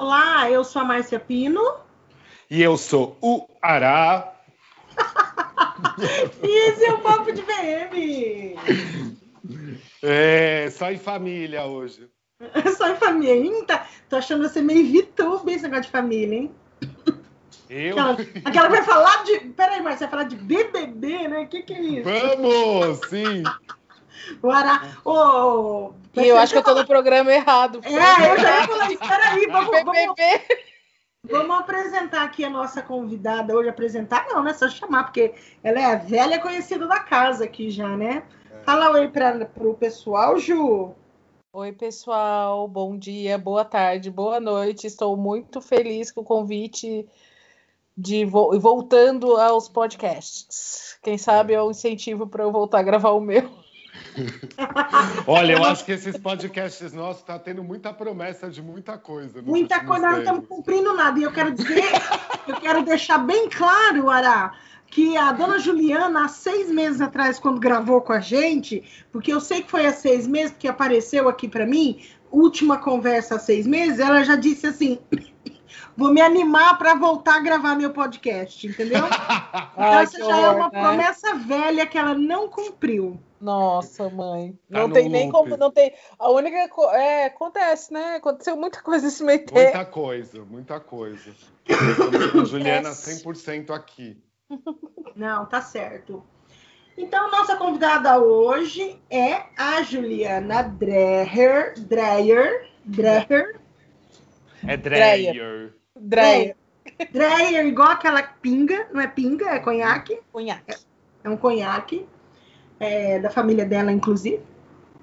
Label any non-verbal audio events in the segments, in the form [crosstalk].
Olá, eu sou a Márcia Pino. E eu sou o Ará. e esse é o Papo de VM. É, só em família hoje. [laughs] só em família. Eita, tô achando você meio VTube esse negócio de família, hein? Eu? Aquela, aquela vai falar de. Peraí, mas vai falar de BBB, né? O que, que é isso? Vamos, sim! [laughs] O Ará. E eu acho que eu tô no programa errado. É, eu já ia falar isso. Peraí, [laughs] vamos, vamos, vamos apresentar aqui a nossa convidada hoje. Apresentar não, né? Só chamar, porque ela é a velha conhecida da casa aqui já, né? É. Fala oi para o pessoal, Ju. Oi, pessoal. Bom dia, boa tarde, boa noite. Estou muito feliz com o convite de vo voltando aos podcasts. Quem sabe é um incentivo para eu voltar a gravar o meu. [laughs] Olha, eu acho que esses podcasts nossos estão tá tendo muita promessa de muita coisa. Muita coisa, nós não estamos cumprindo nada. E eu quero dizer, eu quero deixar bem claro, Ará, que a dona Juliana, há seis meses atrás, quando gravou com a gente, porque eu sei que foi há seis meses, porque apareceu aqui para mim, última conversa há seis meses, ela já disse assim: vou me animar para voltar a gravar meu podcast, entendeu? [laughs] Ai, então, essa já é uma né? promessa velha que ela não cumpriu. Nossa, mãe. Tá não tem nem loop. como. Não tem. A única. É, acontece, né? Aconteceu muita coisa nesse meio tempo. Muita coisa, muita coisa. [coughs] Juliana 100% aqui. Não, tá certo. Então, nossa convidada hoje é a Juliana Dreher. Dreher. Dreher. É Dreher. Dreher. Dreher, igual aquela pinga, não é pinga, é conhaque. Conhaque. É um conhaque é, da família dela, inclusive.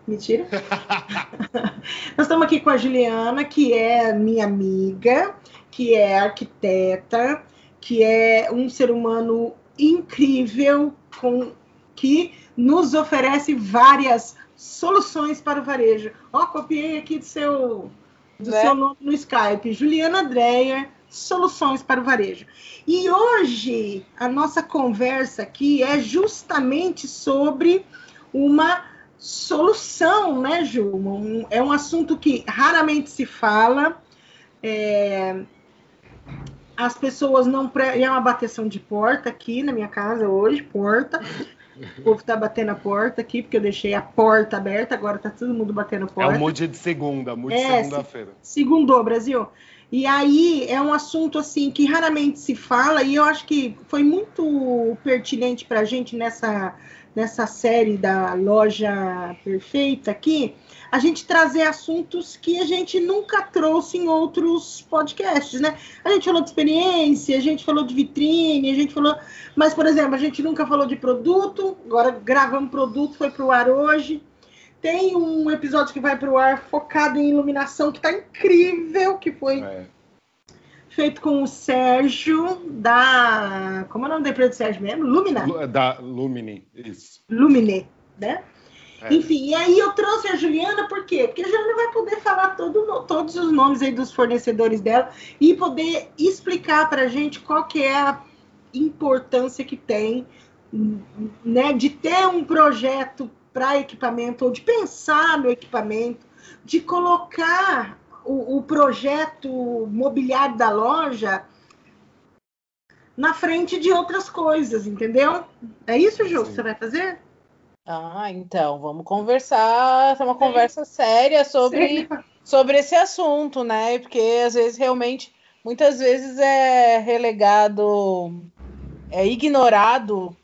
Mentira. [laughs] Nós estamos aqui com a Juliana, que é minha amiga, que é arquiteta, que é um ser humano incrível, com que nos oferece várias soluções para o varejo. Ó, copiei aqui do seu do né? seu nome no Skype, Juliana Dreyer, soluções para o varejo. E hoje a nossa conversa aqui é justamente sobre uma solução, né, Ju? Um, é um assunto que raramente se fala. É, as pessoas não. Pre... É uma bateção de porta aqui na minha casa hoje, porta. O povo tá batendo a porta aqui, porque eu deixei a porta aberta, agora tá todo mundo batendo porta. É o mood de segunda, é, segunda-feira. Segundou, Brasil. E aí é um assunto assim que raramente se fala, e eu acho que foi muito pertinente para a gente nessa, nessa série da loja perfeita aqui, a gente trazer assuntos que a gente nunca trouxe em outros podcasts, né? A gente falou de experiência, a gente falou de vitrine, a gente falou. Mas, por exemplo, a gente nunca falou de produto, agora gravamos produto, foi para o ar hoje. Tem um episódio que vai para o ar focado em iluminação que está incrível, que foi é. feito com o Sérgio da. Como é o nome da empresa do Sérgio mesmo? Lumina? Da Lumine, isso. Lumine, né? É. Enfim, e aí eu trouxe a Juliana, por quê? Porque a Juliana vai poder falar todo, todos os nomes aí dos fornecedores dela e poder explicar para a gente qual que é a importância que tem né, de ter um projeto para equipamento, ou de pensar no equipamento, de colocar o, o projeto mobiliário da loja na frente de outras coisas, entendeu? É isso, Ju, que você vai fazer? Ah, então, vamos conversar, é uma Sim. conversa séria sobre, sobre esse assunto, né? Porque às vezes realmente, muitas vezes é relegado, é ignorado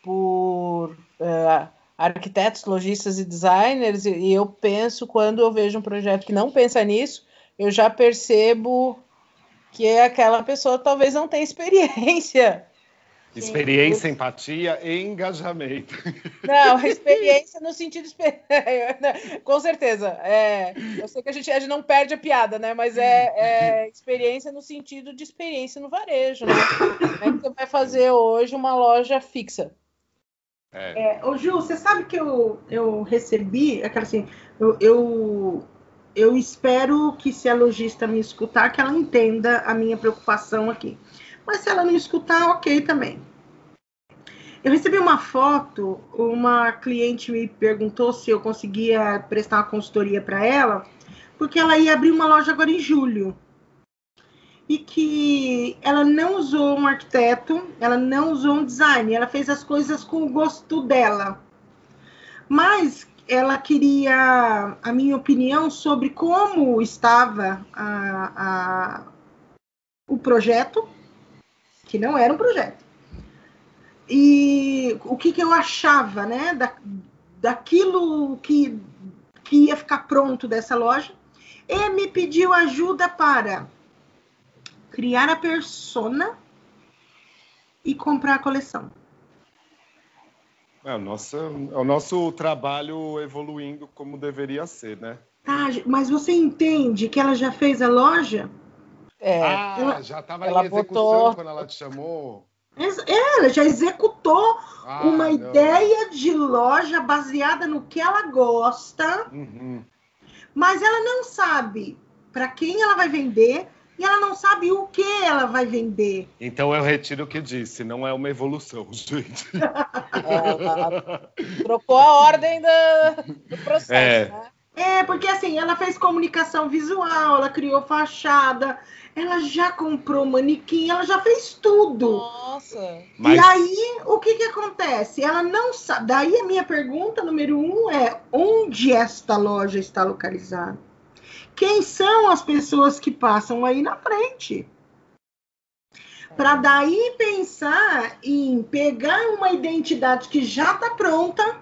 por uh, arquitetos, lojistas e designers, e eu penso, quando eu vejo um projeto que não pensa nisso, eu já percebo que aquela pessoa talvez não tenha [laughs] experiência Experiência, Sim. empatia e engajamento. [laughs] Não, [laughs] experiência no sentido. [laughs] Com certeza. É, eu sei que a gente, a gente não perde a piada, né? Mas é, é experiência no sentido de experiência no varejo, né? Como é que você vai fazer hoje uma loja fixa? É. É, ô, Ju, você sabe que eu, eu recebi aquela assim, eu, eu, eu espero que se a lojista me escutar, que ela entenda a minha preocupação aqui. Mas se ela não escutar, ok também. Eu recebi uma foto, uma cliente me perguntou se eu conseguia prestar uma consultoria para ela, porque ela ia abrir uma loja agora em julho. e que ela não usou um arquiteto, ela não usou um design, ela fez as coisas com o gosto dela. Mas ela queria a minha opinião sobre como estava a, a, o projeto, que não era um projeto. E o que, que eu achava, né, da, daquilo que, que ia ficar pronto dessa loja. E me pediu ajuda para criar a persona e comprar a coleção. É o nosso, é o nosso trabalho evoluindo como deveria ser, né? Tá, mas você entende que ela já fez a loja? É, ah, ela, já estava em execução botou... quando ela te chamou. É, ela já executou ah, uma não. ideia de loja baseada no que ela gosta, uhum. mas ela não sabe para quem ela vai vender, e ela não sabe o que ela vai vender. Então eu retiro o que disse, não é uma evolução, [laughs] gente. [laughs] É, trocou a ordem do, do processo, é. né? É, porque assim, ela fez comunicação visual, ela criou fachada, ela já comprou manequim, ela já fez tudo. Nossa. Mas... E aí, o que que acontece? Ela não sabe. Daí a minha pergunta número um é: onde esta loja está localizada? quem são as pessoas que passam aí na frente. Para daí pensar em pegar uma identidade que já está pronta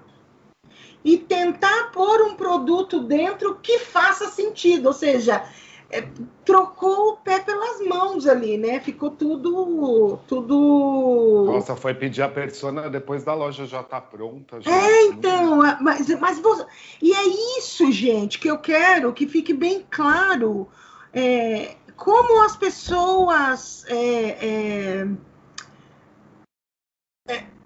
e tentar pôr um produto dentro que faça sentido, ou seja, é, trocou o pé pelas mãos ali, né? Ficou tudo, tudo. Nossa, foi pedir a persona depois da loja já tá pronta. Já. É, então, mas, mas você... e é isso, gente, que eu quero que fique bem claro. É, como as pessoas é, é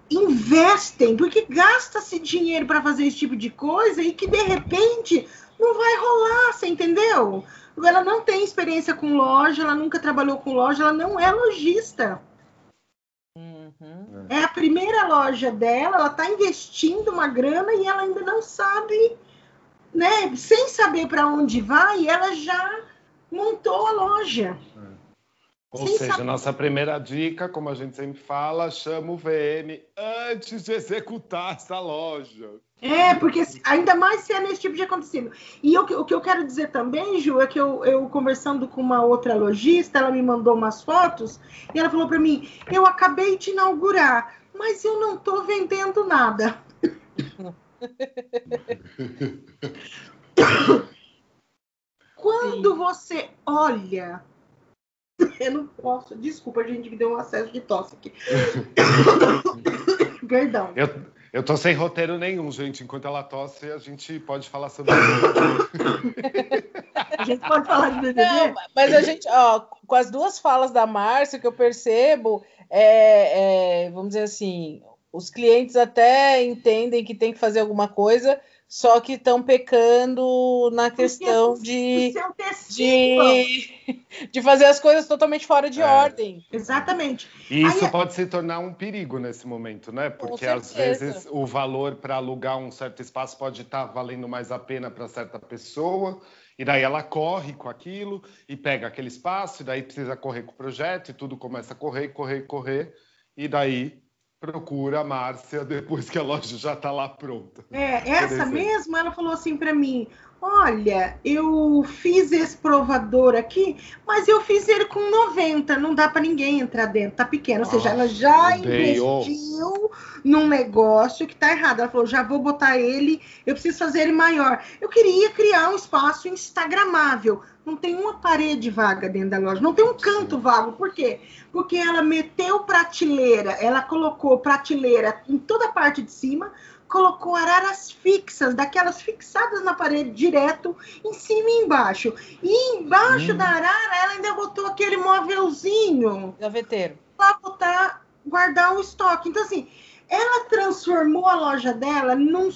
investem, porque gasta-se dinheiro para fazer esse tipo de coisa e que de repente não vai rolar, você entendeu? ela não tem experiência com loja, ela nunca trabalhou com loja, ela não é lojista. Uhum. É a primeira loja dela, ela está investindo uma grana e ela ainda não sabe, né? Sem saber para onde vai, ela já montou a loja. É. Ou Sem seja, saber. nossa primeira dica, como a gente sempre fala, chama o VM antes de executar essa loja. É, porque ainda mais se é nesse tipo de acontecido. E eu, o que eu quero dizer também, Ju, é que eu, eu conversando com uma outra lojista, ela me mandou umas fotos e ela falou para mim: eu acabei de inaugurar, mas eu não estou vendendo nada. [laughs] Quando Sim. você olha. [laughs] Eu não posso. Desculpa, a gente, que deu um acesso de tosse aqui. [coughs] Perdão. Eu, eu tô sem roteiro nenhum, gente. Enquanto ela tosse, a gente pode falar sobre isso. a gente pode falar de BBB? Não, mas a gente, ó, com as duas falas da Márcia, que eu percebo, é, é, vamos dizer assim, os clientes até entendem que tem que fazer alguma coisa, só que estão pecando na questão de, de, [laughs] de fazer as coisas totalmente fora de é. ordem. Exatamente. E isso Aí, pode se tornar um perigo nesse momento, né? Porque às vezes o valor para alugar um certo espaço pode estar tá valendo mais a pena para certa pessoa. E daí ela corre com aquilo e pega aquele espaço, e daí precisa correr com o projeto, e tudo começa a correr, correr, correr, e daí procura a Márcia depois que a loja já está lá pronta. É, essa mesma, ela falou assim para mim: Olha, eu fiz esse provador aqui, mas eu fiz ele com 90, não dá para ninguém entrar dentro, tá pequeno. Ou seja, ela já investiu num negócio que tá errado. Ela falou: já vou botar ele, eu preciso fazer ele maior. Eu queria criar um espaço instagramável. Não tem uma parede vaga dentro da loja, não tem um canto vago. Por quê? Porque ela meteu prateleira, ela colocou prateleira em toda a parte de cima, colocou araras fixas, daquelas fixadas na parede direto, em cima e embaixo. E embaixo hum. da arara, ela ainda botou aquele móvelzinho. Gaveteiro. Para botar, guardar o estoque. Então, assim, ela transformou a loja dela num.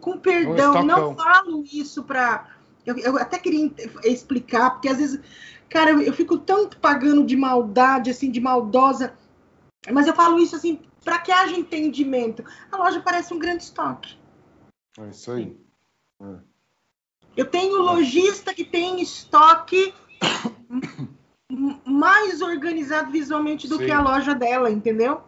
Com perdão, um não falo isso para. Eu, eu, até queria explicar, porque às vezes, cara, eu, eu fico tanto pagando de maldade, assim, de maldosa. Mas eu falo isso assim para que haja entendimento. A loja parece um grande estoque. É isso aí. É. Eu tenho lojista que tem estoque [coughs] mais organizado visualmente do Sim. que a loja dela, entendeu?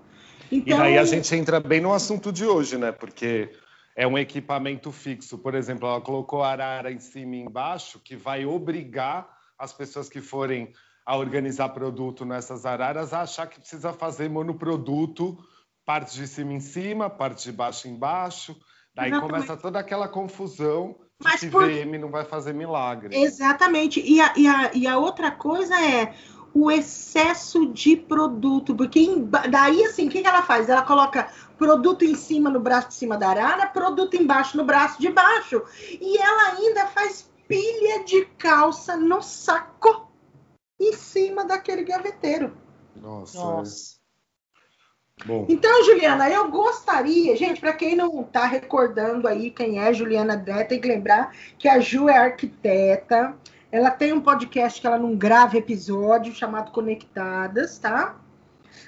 Então... E daí a gente entra bem no assunto de hoje, né? Porque é um equipamento fixo. Por exemplo, ela colocou arara em cima e embaixo, que vai obrigar as pessoas que forem a organizar produto nessas araras a achar que precisa fazer monoproduto, parte de cima em cima, parte de baixo embaixo. Daí Exatamente. começa toda aquela confusão Mas que por... VM não vai fazer milagre. Exatamente. E a, e, a, e a outra coisa é o excesso de produto, porque daí assim, o que, que ela faz? Ela coloca produto em cima no braço de cima da arara, produto embaixo no braço de baixo, e ela ainda faz pilha de calça no saco em cima daquele gaveteiro. Nossa. Nossa. Bom. Então, Juliana, eu gostaria, gente, para quem não está recordando aí quem é Juliana Dé, tem que lembrar que a Ju é arquiteta. Ela tem um podcast que ela não grava episódio chamado Conectadas, tá?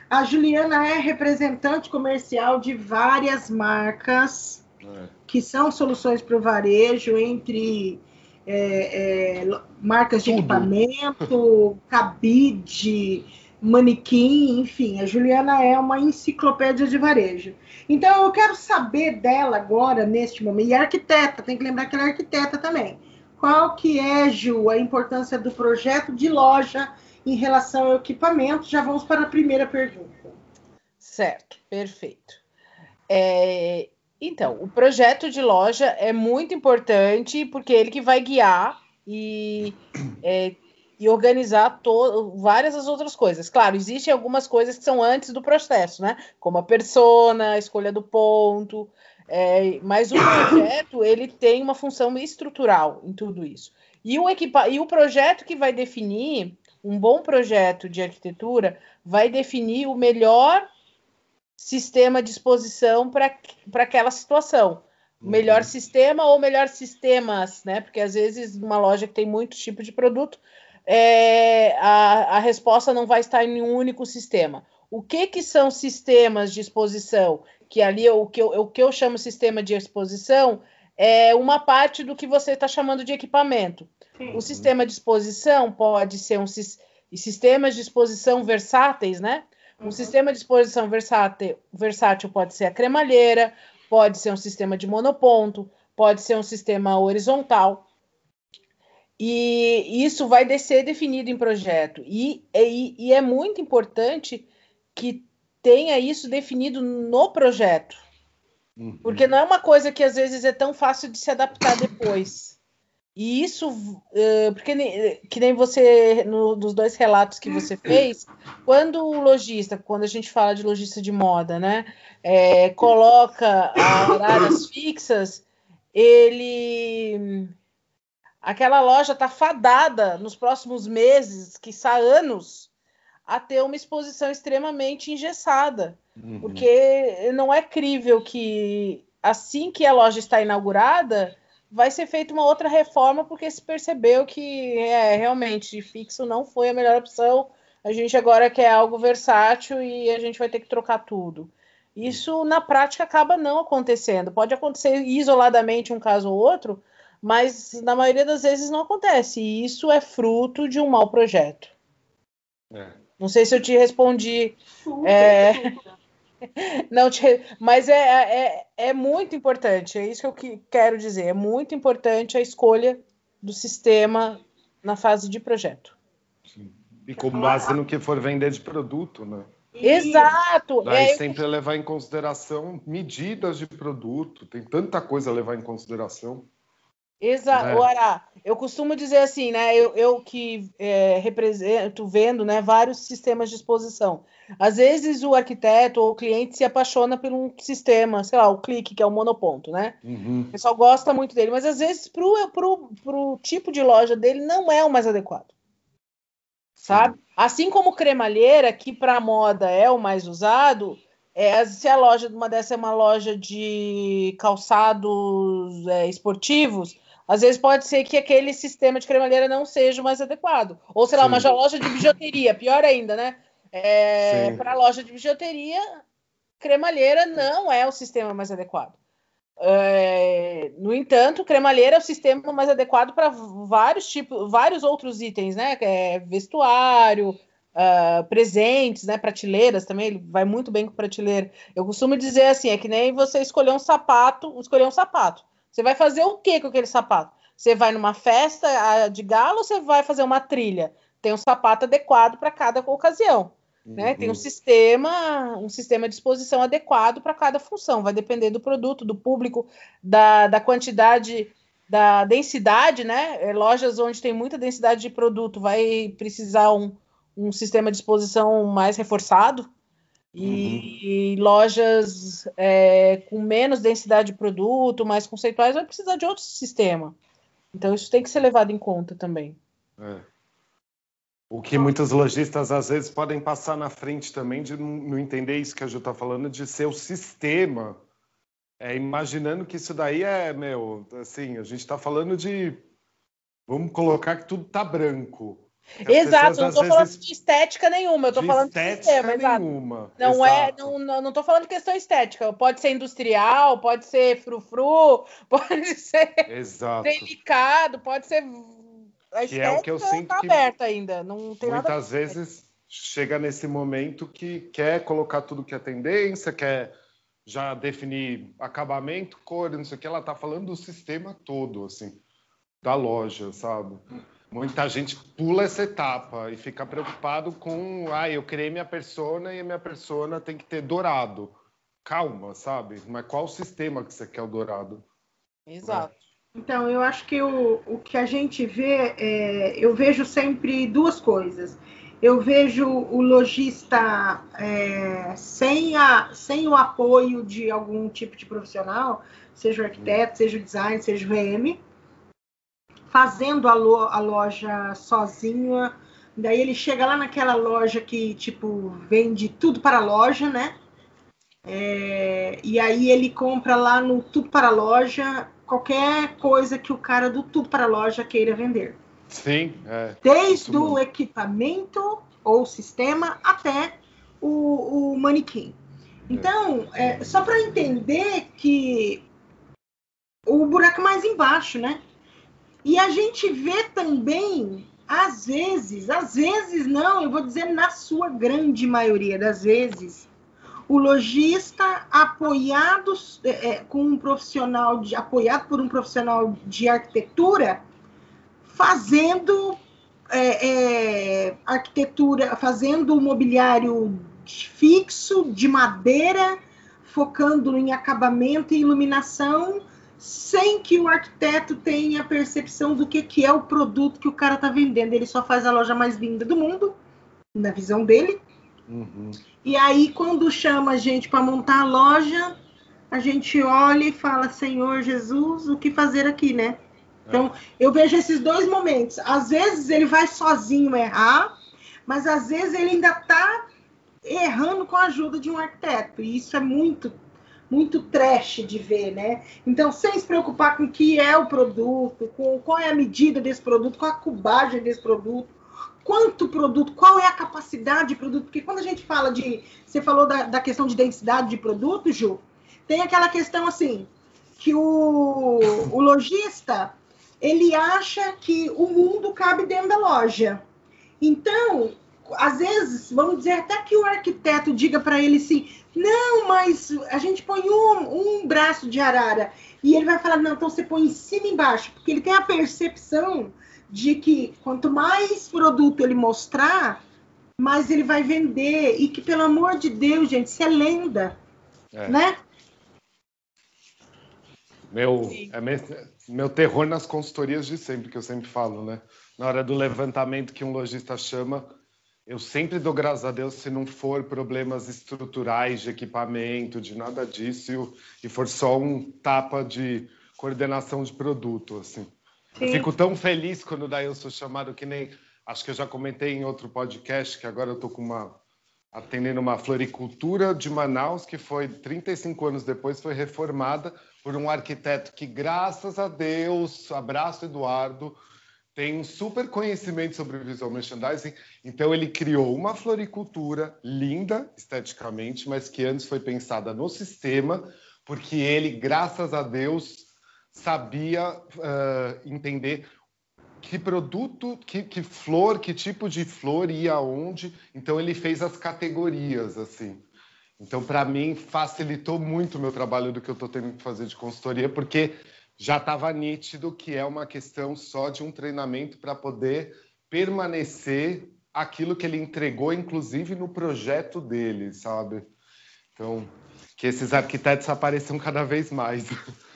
A Juliana é representante comercial de várias marcas é. que são soluções para o varejo, entre é, é, marcas de Tudo. equipamento, [laughs] cabide, manequim, enfim, a Juliana é uma enciclopédia de varejo. Então eu quero saber dela agora, neste momento, e é arquiteta, tem que lembrar que ela é arquiteta também. Qual que é, Ju, a importância do projeto de loja em relação ao equipamento? Já vamos para a primeira pergunta. Certo, perfeito. É, então, o projeto de loja é muito importante porque é ele que vai guiar e, é, e organizar várias as outras coisas. Claro, existem algumas coisas que são antes do processo, né? Como a persona, a escolha do ponto, é, mas o projeto ele tem uma função estrutural em tudo isso. E o, equipa e o projeto que vai definir, um bom projeto de arquitetura, vai definir o melhor sistema de exposição para aquela situação. Uhum. Melhor sistema ou melhor sistemas, né? Porque às vezes uma loja que tem muitos tipos de produto, é, a, a resposta não vai estar em um único sistema. O que, que são sistemas de exposição? Que ali o que eu, o que eu chamo sistema de exposição é uma parte do que você está chamando de equipamento. Sim. O sistema de exposição pode ser um sistemas de exposição versáteis, né? Um uhum. sistema de exposição versátil, versátil pode ser a cremalheira, pode ser um sistema de monoponto, pode ser um sistema horizontal. E isso vai ser definido em projeto. E, e, e é muito importante que tenha isso definido no projeto. Uhum. Porque não é uma coisa que às vezes é tão fácil de se adaptar depois. E isso, uh, porque nem, que nem você, no, dos dois relatos que você fez, quando o lojista, quando a gente fala de lojista de moda, né, é, coloca áreas fixas, ele. Aquela loja está fadada nos próximos meses, que anos, a ter uma exposição extremamente engessada. Uhum. Porque não é crível que assim que a loja está inaugurada vai ser feita uma outra reforma porque se percebeu que é, realmente fixo não foi a melhor opção. A gente agora quer algo versátil e a gente vai ter que trocar tudo. Isso na prática acaba não acontecendo. Pode acontecer isoladamente um caso ou outro, mas na maioria das vezes não acontece. E isso é fruto de um mau projeto. É. Não sei se eu te respondi. Super, é... super. [laughs] Não te... Mas é, é, é muito importante, é isso que eu que quero dizer. É muito importante a escolha do sistema na fase de projeto. Sim. E com base no que for vender de produto, né? Exato. Daí é, sempre eu... levar em consideração medidas de produto, tem tanta coisa a levar em consideração. Exato. Né? Ora, eu costumo dizer assim, né? Eu, eu que é, represento, vendo né, vários sistemas de exposição. Às vezes o arquiteto ou o cliente se apaixona por um sistema, sei lá, o clique, que é o monoponto, né? Uhum. O pessoal gosta muito dele, mas às vezes para o tipo de loja dele não é o mais adequado. Sabe? Sim. Assim como cremalheira, que para moda é o mais usado, é, se a loja uma dessa é uma loja de calçados é, esportivos, às vezes pode ser que aquele sistema de cremalheira não seja o mais adequado. Ou, sei lá, uma loja de bijuteria, pior ainda, né? É, Para loja de bijuteria, cremalheira não é o sistema mais adequado. É, no entanto, cremalheira é o sistema mais adequado para vários tipos, vários outros itens, né? É vestuário, uh, presentes, né? Prateleiras também, ele vai muito bem com prateleira. Eu costumo dizer assim, é que nem você escolher um sapato, escolher um sapato. Você vai fazer o que com aquele sapato? Você vai numa festa de galo ou você vai fazer uma trilha? Tem um sapato adequado para cada ocasião. Né? Tem um uhum. sistema, um sistema de exposição adequado para cada função, vai depender do produto, do público, da, da quantidade, da densidade, né? É, lojas onde tem muita densidade de produto vai precisar um, um sistema de exposição mais reforçado. E, uhum. lojas é, com menos densidade de produto, mais conceituais, vai precisar de outro sistema. Então, isso tem que ser levado em conta também. É. O que muitos lojistas às vezes podem passar na frente também de não entender isso que a Ju está falando, de ser o sistema. É, imaginando que isso daí é, meu, assim, a gente está falando de. Vamos colocar que tudo tá branco. Exato, não estou vezes, falando de estética nenhuma, eu estou falando de sistema, nenhuma. Não é, exato. é, não, não tô falando de questão estética. Pode ser industrial, pode ser frufru, [laughs] pode ser exato. delicado, pode ser a que é o que eu sinto tá que aberta ainda, não tem muitas vezes chega nesse momento que quer colocar tudo que é tendência, quer já definir acabamento, cor, não sei o que, ela tá falando do sistema todo, assim, da loja, sabe? Muita gente pula essa etapa e fica preocupado com, ah, eu criei minha persona e a minha persona tem que ter dourado. Calma, sabe? Mas qual o sistema que você quer o dourado? Exato. Então, eu acho que o, o que a gente vê, é, eu vejo sempre duas coisas. Eu vejo o lojista é, sem, a, sem o apoio de algum tipo de profissional, seja o arquiteto, seja o design, seja o VM, fazendo a, lo, a loja sozinho. Daí ele chega lá naquela loja que, tipo, vende tudo para a loja, né? É, e aí ele compra lá no Tudo para a Loja qualquer coisa que o cara do tudo para a loja queira vender. Sim. É, Desde o equipamento ou sistema até o, o manequim. Então, é, só para entender que o buraco mais embaixo, né? E a gente vê também, às vezes, às vezes não, eu vou dizer na sua grande maioria das vezes, o lojista apoiado é, é, com um profissional de, apoiado por um profissional de arquitetura fazendo é, é, arquitetura fazendo o mobiliário fixo de madeira focando em acabamento e iluminação sem que o arquiteto tenha percepção do que, que é o produto que o cara está vendendo ele só faz a loja mais linda do mundo na visão dele Uhum. E aí, quando chama a gente para montar a loja, a gente olha e fala: Senhor Jesus, o que fazer aqui, né? Então, é. eu vejo esses dois momentos. Às vezes ele vai sozinho errar, mas às vezes ele ainda está errando com a ajuda de um arquiteto. E isso é muito, muito trash de ver, né? Então, sem se preocupar com o que é o produto, com qual é a medida desse produto, qual a cubagem desse produto, quanto produto, qual é a capacidade de produto, porque quando a gente fala de. Você falou da, da questão de densidade de produto, Ju, tem aquela questão assim, que o, o lojista ele acha que o mundo cabe dentro da loja. Então, às vezes, vamos dizer até que o arquiteto diga para ele assim: não, mas a gente põe um, um braço de arara. E ele vai falar: não, então você põe em cima e embaixo, porque ele tem a percepção de que quanto mais produto ele mostrar, mais ele vai vender. E que, pelo amor de Deus, gente, isso é lenda. É. Né? Meu, é meu, meu terror nas consultorias de sempre, que eu sempre falo, né? Na hora do levantamento que um lojista chama, eu sempre dou graças a Deus se não for problemas estruturais de equipamento, de nada disso, e for só um tapa de coordenação de produto, assim. Eu fico tão feliz quando daí eu sou chamado que nem. Acho que eu já comentei em outro podcast que agora eu estou com uma atendendo uma floricultura de Manaus que foi 35 anos depois foi reformada por um arquiteto que graças a Deus, abraço Eduardo, tem um super conhecimento sobre visual merchandising, então ele criou uma floricultura linda esteticamente, mas que antes foi pensada no sistema porque ele, graças a Deus, sabia uh, entender que produto, que, que, flor, que tipo de flor ia aonde. Então ele fez as categorias assim. Então para mim facilitou muito o meu trabalho do que eu estou tendo que fazer de consultoria, porque já estava nítido que é uma questão só de um treinamento para poder permanecer aquilo que ele entregou, inclusive no projeto dele, sabe? Então, que esses arquitetos apareçam cada vez mais.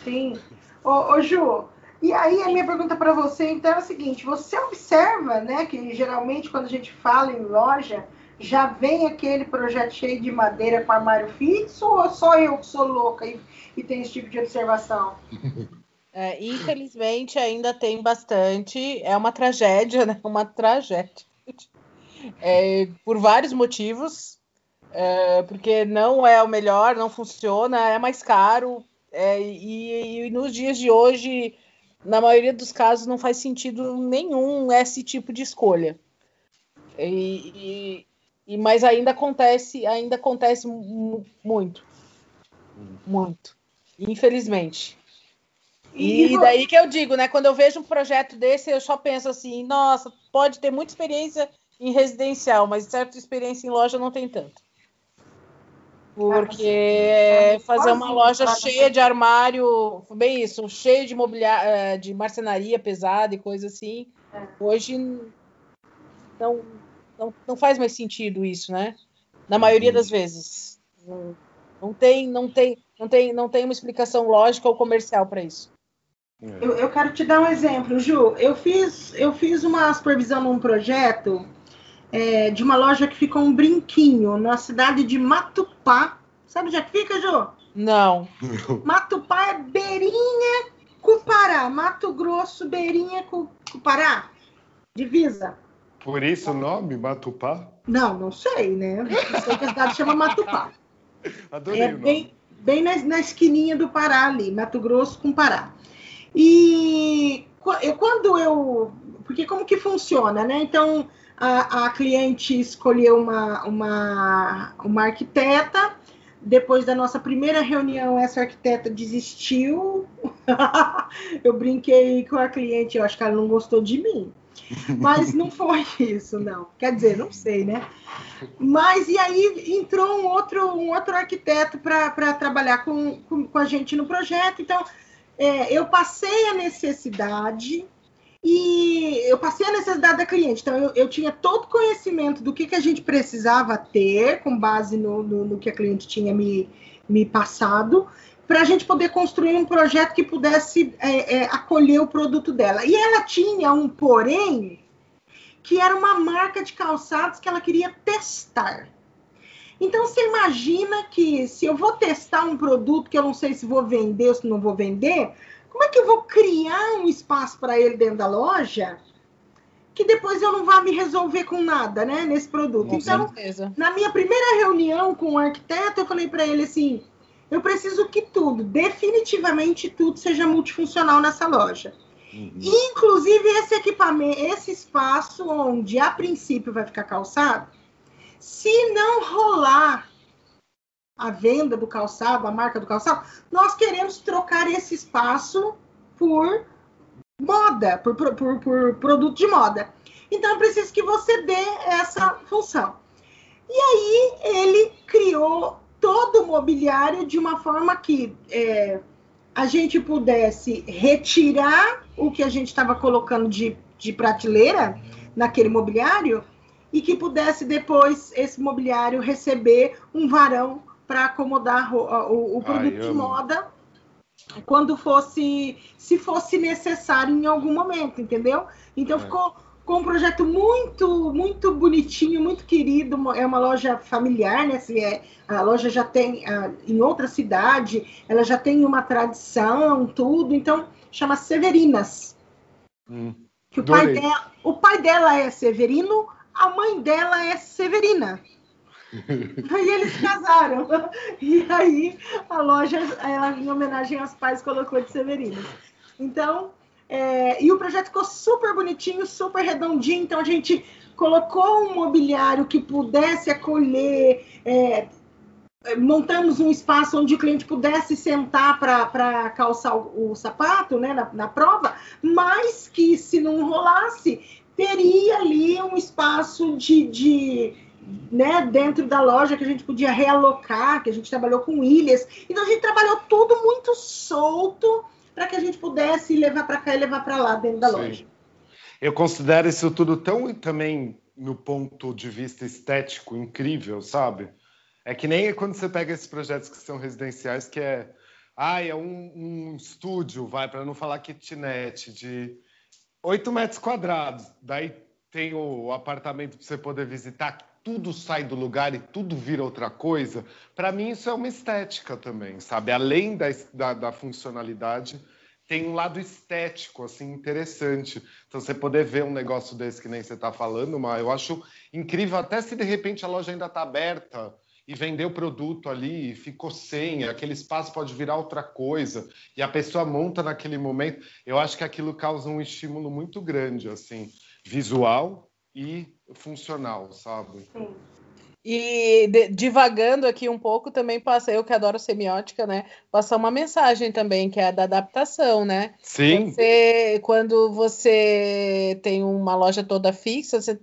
Sim. Ô, ô Ju, e aí a minha pergunta para você então é o seguinte: você observa, né, que geralmente quando a gente fala em loja já vem aquele projeto cheio de madeira com armário fixo ou só eu que sou louca e, e tenho esse tipo de observação? [laughs] É, infelizmente ainda tem bastante. É uma tragédia, [laughs] né? Uma tragédia. É, por vários motivos. É, porque não é o melhor, não funciona, é mais caro. É, e, e, nos dias de hoje, na maioria dos casos, não faz sentido nenhum esse tipo de escolha. E, e mas ainda acontece, ainda acontece muito, muito, infelizmente. E, [laughs] daí que eu digo, né? Quando eu vejo um projeto desse, eu só penso assim, nossa, pode ter muita experiência em residencial, mas certa experiência em loja não tem tanto. Porque fazer uma loja cheia de armário, bem isso, cheio de mobiliário, eh, de marcenaria pesada e coisa assim, é. hoje não, não, não faz mais sentido isso, né? Na maioria das vezes. Não, não tem, não tem, não tem, não tem uma explicação lógica ou comercial para isso. Eu, eu, quero te dar um exemplo, Ju. Eu fiz, eu fiz uma supervisão num projeto é, de uma loja que ficou um brinquinho na cidade de Matupá. Sabe onde é que fica, Ju? Não. Matupá é beirinha com Pará. Mato Grosso, beirinha com, com Pará. Divisa. Por isso o nome, Matupá? Não, não sei, né? Não sei que a cidade chama Matupá. [laughs] Adorei é o nome. Bem, bem na, na esquininha do Pará ali, Mato Grosso com Pará. E quando eu. Porque como que funciona, né? Então, a, a cliente escolheu uma, uma, uma arquiteta. Depois da nossa primeira reunião, essa arquiteta desistiu. [laughs] eu brinquei com a cliente, eu acho que ela não gostou de mim. Mas não foi isso, não. Quer dizer, não sei, né? Mas e aí entrou um outro, um outro arquiteto para trabalhar com, com, com, a gente no projeto. Então, é, eu passei a necessidade e eu passei a necessidade da cliente. Então, eu, eu tinha todo conhecimento do que, que a gente precisava ter, com base no, no, no que a cliente tinha me, me passado, para a gente poder construir um projeto que pudesse é, é, acolher o produto dela. E ela tinha um porém, que era uma marca de calçados que ela queria testar. Então você imagina que se eu vou testar um produto que eu não sei se vou vender ou se não vou vender, como é que eu vou criar um espaço para ele dentro da loja que depois eu não vá me resolver com nada, né, nesse produto? Com então, certeza. na minha primeira reunião com o arquiteto, eu falei para ele assim: eu preciso que tudo, definitivamente tudo, seja multifuncional nessa loja. Uhum. Inclusive esse equipamento, esse espaço onde a princípio vai ficar calçado, se não rolar a venda do calçado, a marca do calçado, nós queremos trocar esse espaço por moda, por, por, por, produto de moda. Então, eu preciso que você dê essa função. E aí, ele criou todo o mobiliário de uma forma que é, a gente pudesse retirar o que a gente estava colocando de, de prateleira naquele mobiliário e que pudesse depois esse mobiliário receber um varão para acomodar o, o, produto Ai, de moda quando fosse, se fosse necessário em algum momento, entendeu? Então é. ficou com um projeto muito, muito bonitinho, muito querido. É uma loja familiar, né? Assim, é, a loja já tem a, em outra cidade, ela já tem uma tradição, tudo. Então chama Severinas. Hum, que o pai, dela, o pai dela é Severino, a mãe dela é Severina. [laughs] aí eles casaram. E aí a loja, ela, em homenagem aos pais, colocou de Severina. Então, é, e o projeto ficou super bonitinho, super redondinho. Então a gente colocou um mobiliário que pudesse acolher. É, montamos um espaço onde o cliente pudesse sentar para calçar o, o sapato né, na, na, prova, mas que se não rolasse, teria ali um espaço de, de né, dentro da loja que a gente podia realocar, que a gente trabalhou com ilhas. Então a gente trabalhou tudo muito solto para que a gente pudesse levar para cá e levar para lá dentro da Sim. loja. Eu considero isso tudo tão também no ponto de vista estético incrível, sabe? É que nem quando você pega esses projetos que são residenciais, que é, ah, é um, um estúdio, vai, para não falar kitnet, de 8 metros quadrados. Daí tem o apartamento para você poder visitar, tudo sai do lugar e tudo vira outra coisa. Para mim, isso é uma estética também, sabe? Além da, da, da funcionalidade, tem um lado estético, assim, interessante. Então, você poder ver um negócio desse que nem você está falando, mas eu acho incrível, até se de repente a loja ainda está aberta e vender o produto ali e ficou sem, aquele espaço pode virar outra coisa, e a pessoa monta naquele momento, eu acho que aquilo causa um estímulo muito grande, assim, visual e funcional, sabe? Sim. E de, divagando aqui um pouco, também passa, eu que adoro semiótica, né? Passar uma mensagem também, que é a da adaptação, né? Sim. Você, quando você tem uma loja toda fixa você,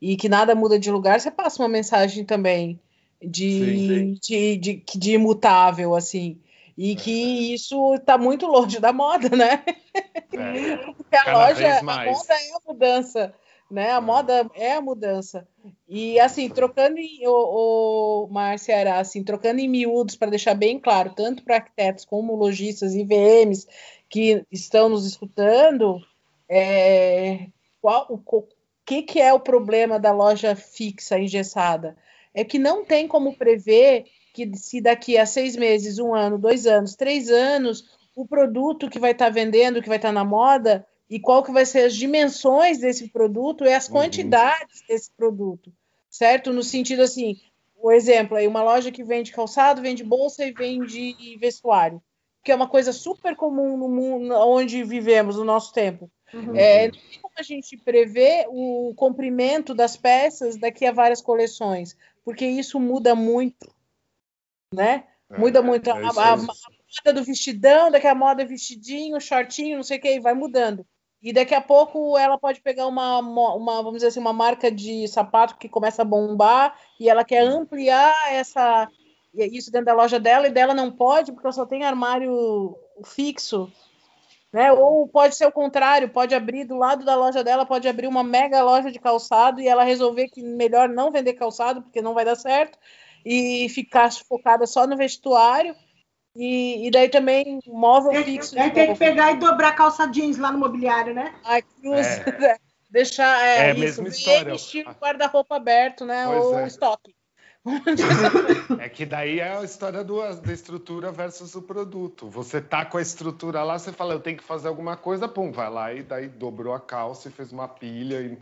e que nada muda de lugar, você passa uma mensagem também de, sim, sim. de, de, de, imutável, assim. E é. que isso está muito longe da moda, né? É. [laughs] Porque a loja, a moda é a mudança né? A é. moda é a mudança. E assim, trocando em o, o Marcia assim, trocando em miúdos para deixar bem claro, tanto para arquitetos como lojistas e VMs que estão nos escutando, é, qual o, o que, que é o problema da loja fixa engessada? É que não tem como prever que se daqui a seis meses, um ano, dois anos, três anos, o produto que vai estar tá vendendo, que vai estar tá na moda, e qual que vai ser as dimensões desse produto e as uhum. quantidades uhum. desse produto, certo? No sentido assim, o exemplo aí, uma loja que vende calçado, vende bolsa e vende vestuário, que é uma coisa super comum no mundo onde vivemos no nosso tempo. Uhum. É, não tem como a gente prever o comprimento das peças daqui a várias coleções, porque isso muda muito, né? É, muda muito. É, a, a, a, moda do vestidão, daqui a moda é vestidinho, shortinho, não sei o que, vai mudando. E daqui a pouco ela pode pegar uma, uma, vamos dizer assim, uma marca de sapato que começa a bombar e ela quer ampliar essa isso dentro da loja dela e dela não pode porque ela só tem armário fixo, né? Ou pode ser o contrário, pode abrir do lado da loja dela, pode abrir uma mega loja de calçado e ela resolver que melhor não vender calçado porque não vai dar certo e ficar focada só no vestuário e, e daí também móvel tem, fixo. Aí tem que pegar e dobrar calça jeans lá no mobiliário, né? A cruz. É. [laughs] Deixar é, é isso, mesma história. estilo guarda-roupa aberto, né? Pois ou é. estoque. [laughs] É que daí é a história do, da estrutura versus o produto. Você tá com a estrutura lá, você fala, eu tenho que fazer alguma coisa, pum, vai lá e daí dobrou a calça e fez uma pilha. E...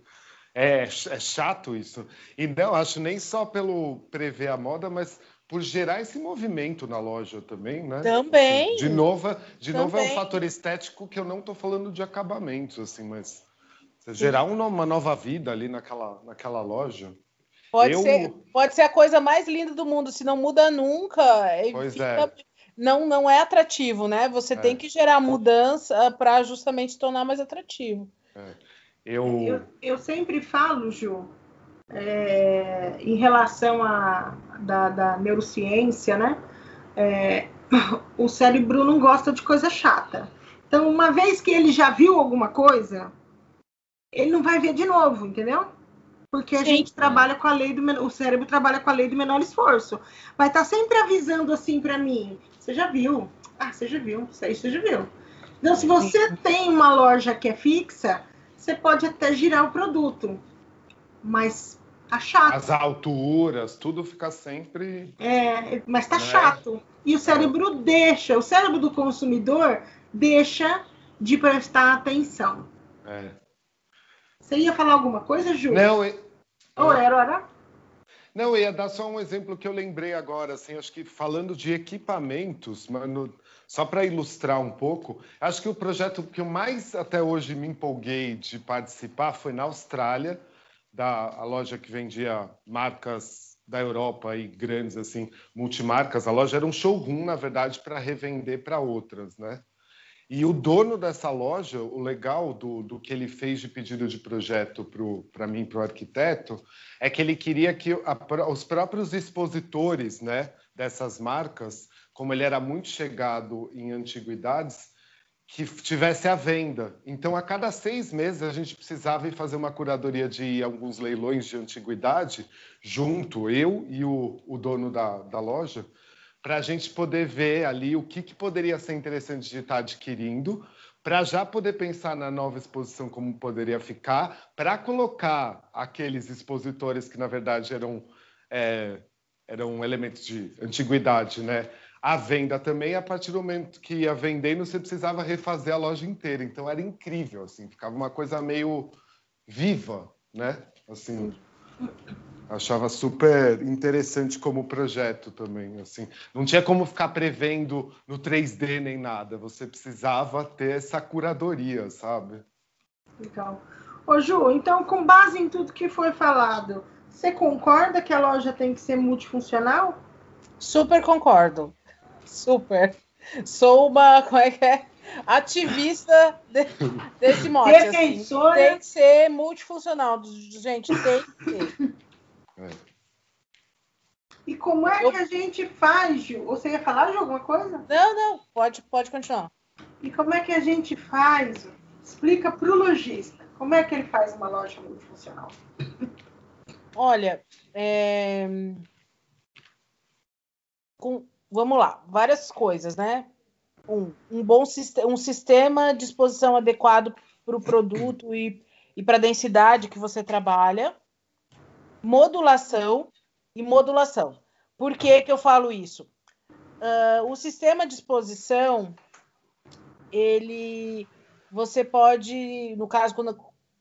É, é chato isso. E não, acho nem só pelo prever a moda, mas por gerar esse movimento na loja também, né? Também. De novo, de também. novo é um fator estético que eu não estou falando de acabamentos, assim, mas gerar uma nova vida ali naquela, naquela loja. Pode, eu... ser, pode ser a coisa mais linda do mundo, se não muda nunca. Pois fica, é. Não, não é atrativo, né? Você é. tem que gerar mudança para justamente tornar mais atrativo. É. Eu... eu... Eu, sempre falo, Ju, é, em relação à da, da, neurociência, né? É, o cérebro não gosta de coisa chata. Então, uma vez que ele já viu alguma coisa, ele não vai ver de novo, entendeu? Porque a Sim. gente trabalha com a lei do o cérebro trabalha com a lei do menor esforço. Vai estar tá sempre avisando assim para mim. Você já viu? Ah, você já viu? Isso aí você já viu. Então, se você tem uma loja que é fixa, você pode até girar o produto mas tá chato. As alturas, tudo fica sempre. É, mas tá né? chato. E o cérebro é. deixa, o cérebro do consumidor deixa de prestar atenção. É. Você ia falar alguma coisa, Ju? Não, eu... Ou era, era? Não, eu ia dar só um exemplo que eu lembrei agora, assim, acho que falando de equipamentos, mano, só para ilustrar um pouco, acho que o projeto que eu mais até hoje me empolguei de participar foi na Austrália, da a loja que vendia marcas da Europa e grandes assim multimarcas, a loja era um showroom na verdade para revender para outras, né? E o dono dessa loja, o legal do, do que ele fez de pedido de projeto para mim, para o arquiteto, é que ele queria que a, os próprios expositores né, dessas marcas, como ele era muito chegado em antiguidades, que tivesse à venda. Então, a cada seis meses, a gente precisava ir fazer uma curadoria de alguns leilões de antiguidade, junto, eu e o, o dono da, da loja, para a gente poder ver ali o que, que poderia ser interessante de estar adquirindo, para já poder pensar na nova exposição como poderia ficar, para colocar aqueles expositores que na verdade eram é, eram elementos de antiguidade, né? A venda também, a partir do momento que ia vendendo, você precisava refazer a loja inteira. Então era incrível, assim, ficava uma coisa meio viva, né? Assim, Achava super interessante como projeto também, assim. Não tinha como ficar prevendo no 3D nem nada. Você precisava ter essa curadoria, sabe? Legal. Ô Ju, então com base em tudo que foi falado, você concorda que a loja tem que ser multifuncional? Super concordo. Super. Sou uma, como é que é? Ativista de, desse mote. Assim. Tem que ser multifuncional. Gente, tem que ser. É. E como é que a gente faz, Gil? Você ia falar de alguma coisa? Não, não, pode, pode continuar. E como é que a gente faz? Explica para o lojista. Como é que ele faz uma loja multifuncional? Olha, é... Com... vamos lá, várias coisas, né? Um, um bom sistema, um sistema de exposição adequado para o produto e, e para a densidade que você trabalha modulação e modulação. Por que, que eu falo isso? Uh, o sistema de exposição, ele, você pode, no caso, quando,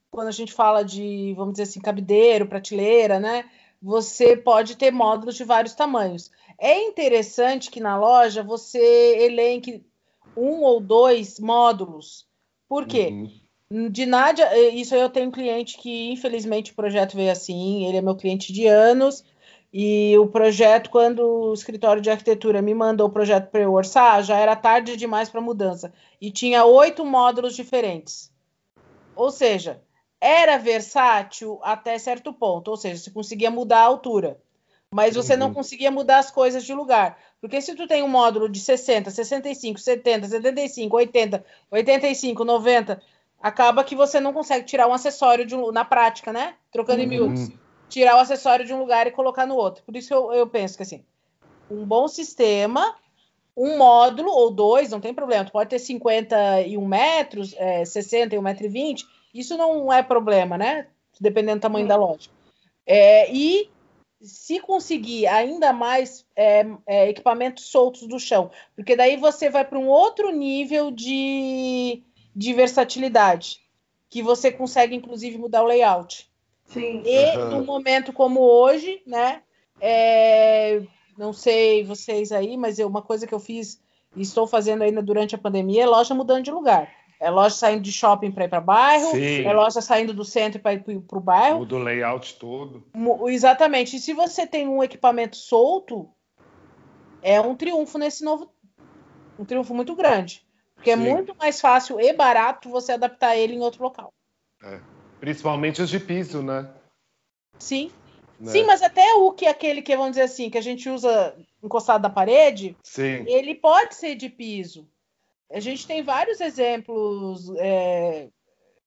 quando a gente fala de, vamos dizer assim, cabideiro, prateleira, né? Você pode ter módulos de vários tamanhos. É interessante que na loja você elenque um ou dois módulos. Por quê? Uhum. De nada, eh, isso eu tenho um cliente que, infelizmente, o projeto veio assim, ele é meu cliente de anos, e o projeto, quando o escritório de arquitetura me mandou o projeto para eu orçar, já era tarde demais para mudança, e tinha oito módulos diferentes. Ou seja, era versátil até certo ponto, ou seja, você conseguia mudar a altura, mas você uhum. não conseguia mudar as coisas de lugar. Porque se tu tem um módulo de 60, 65, 70, 75, 80, 85, 90, acaba que você não consegue tirar um acessório de um, na prática, né? Trocando uhum. em miúdos. Tirar o acessório de um lugar e colocar no outro. Por isso eu, eu penso que assim, um bom sistema, um módulo ou dois, não tem problema. Tu pode ter 51 metros, é, 60 e 1,20m, isso não é problema, né? Dependendo do tamanho uhum. da loja. É, e se conseguir ainda mais é, é, equipamentos soltos do chão, porque daí você vai para um outro nível de de versatilidade, que você consegue, inclusive, mudar o layout. Sim. E uhum. num momento como hoje, né? É, não sei vocês aí, mas eu, uma coisa que eu fiz e estou fazendo ainda durante a pandemia é loja mudando de lugar. É loja saindo de shopping para ir para bairro, Sim. é loja saindo do centro para ir para o bairro. Muda o layout todo. Exatamente. E se você tem um equipamento solto, é um triunfo nesse novo. Um triunfo muito grande. Porque é Sim. é muito mais fácil e barato você adaptar ele em outro local. É. Principalmente os de piso, né? Sim. Né? Sim, mas até o que é aquele que, vamos dizer assim, que a gente usa encostado na parede, Sim. ele pode ser de piso. A gente tem vários exemplos é,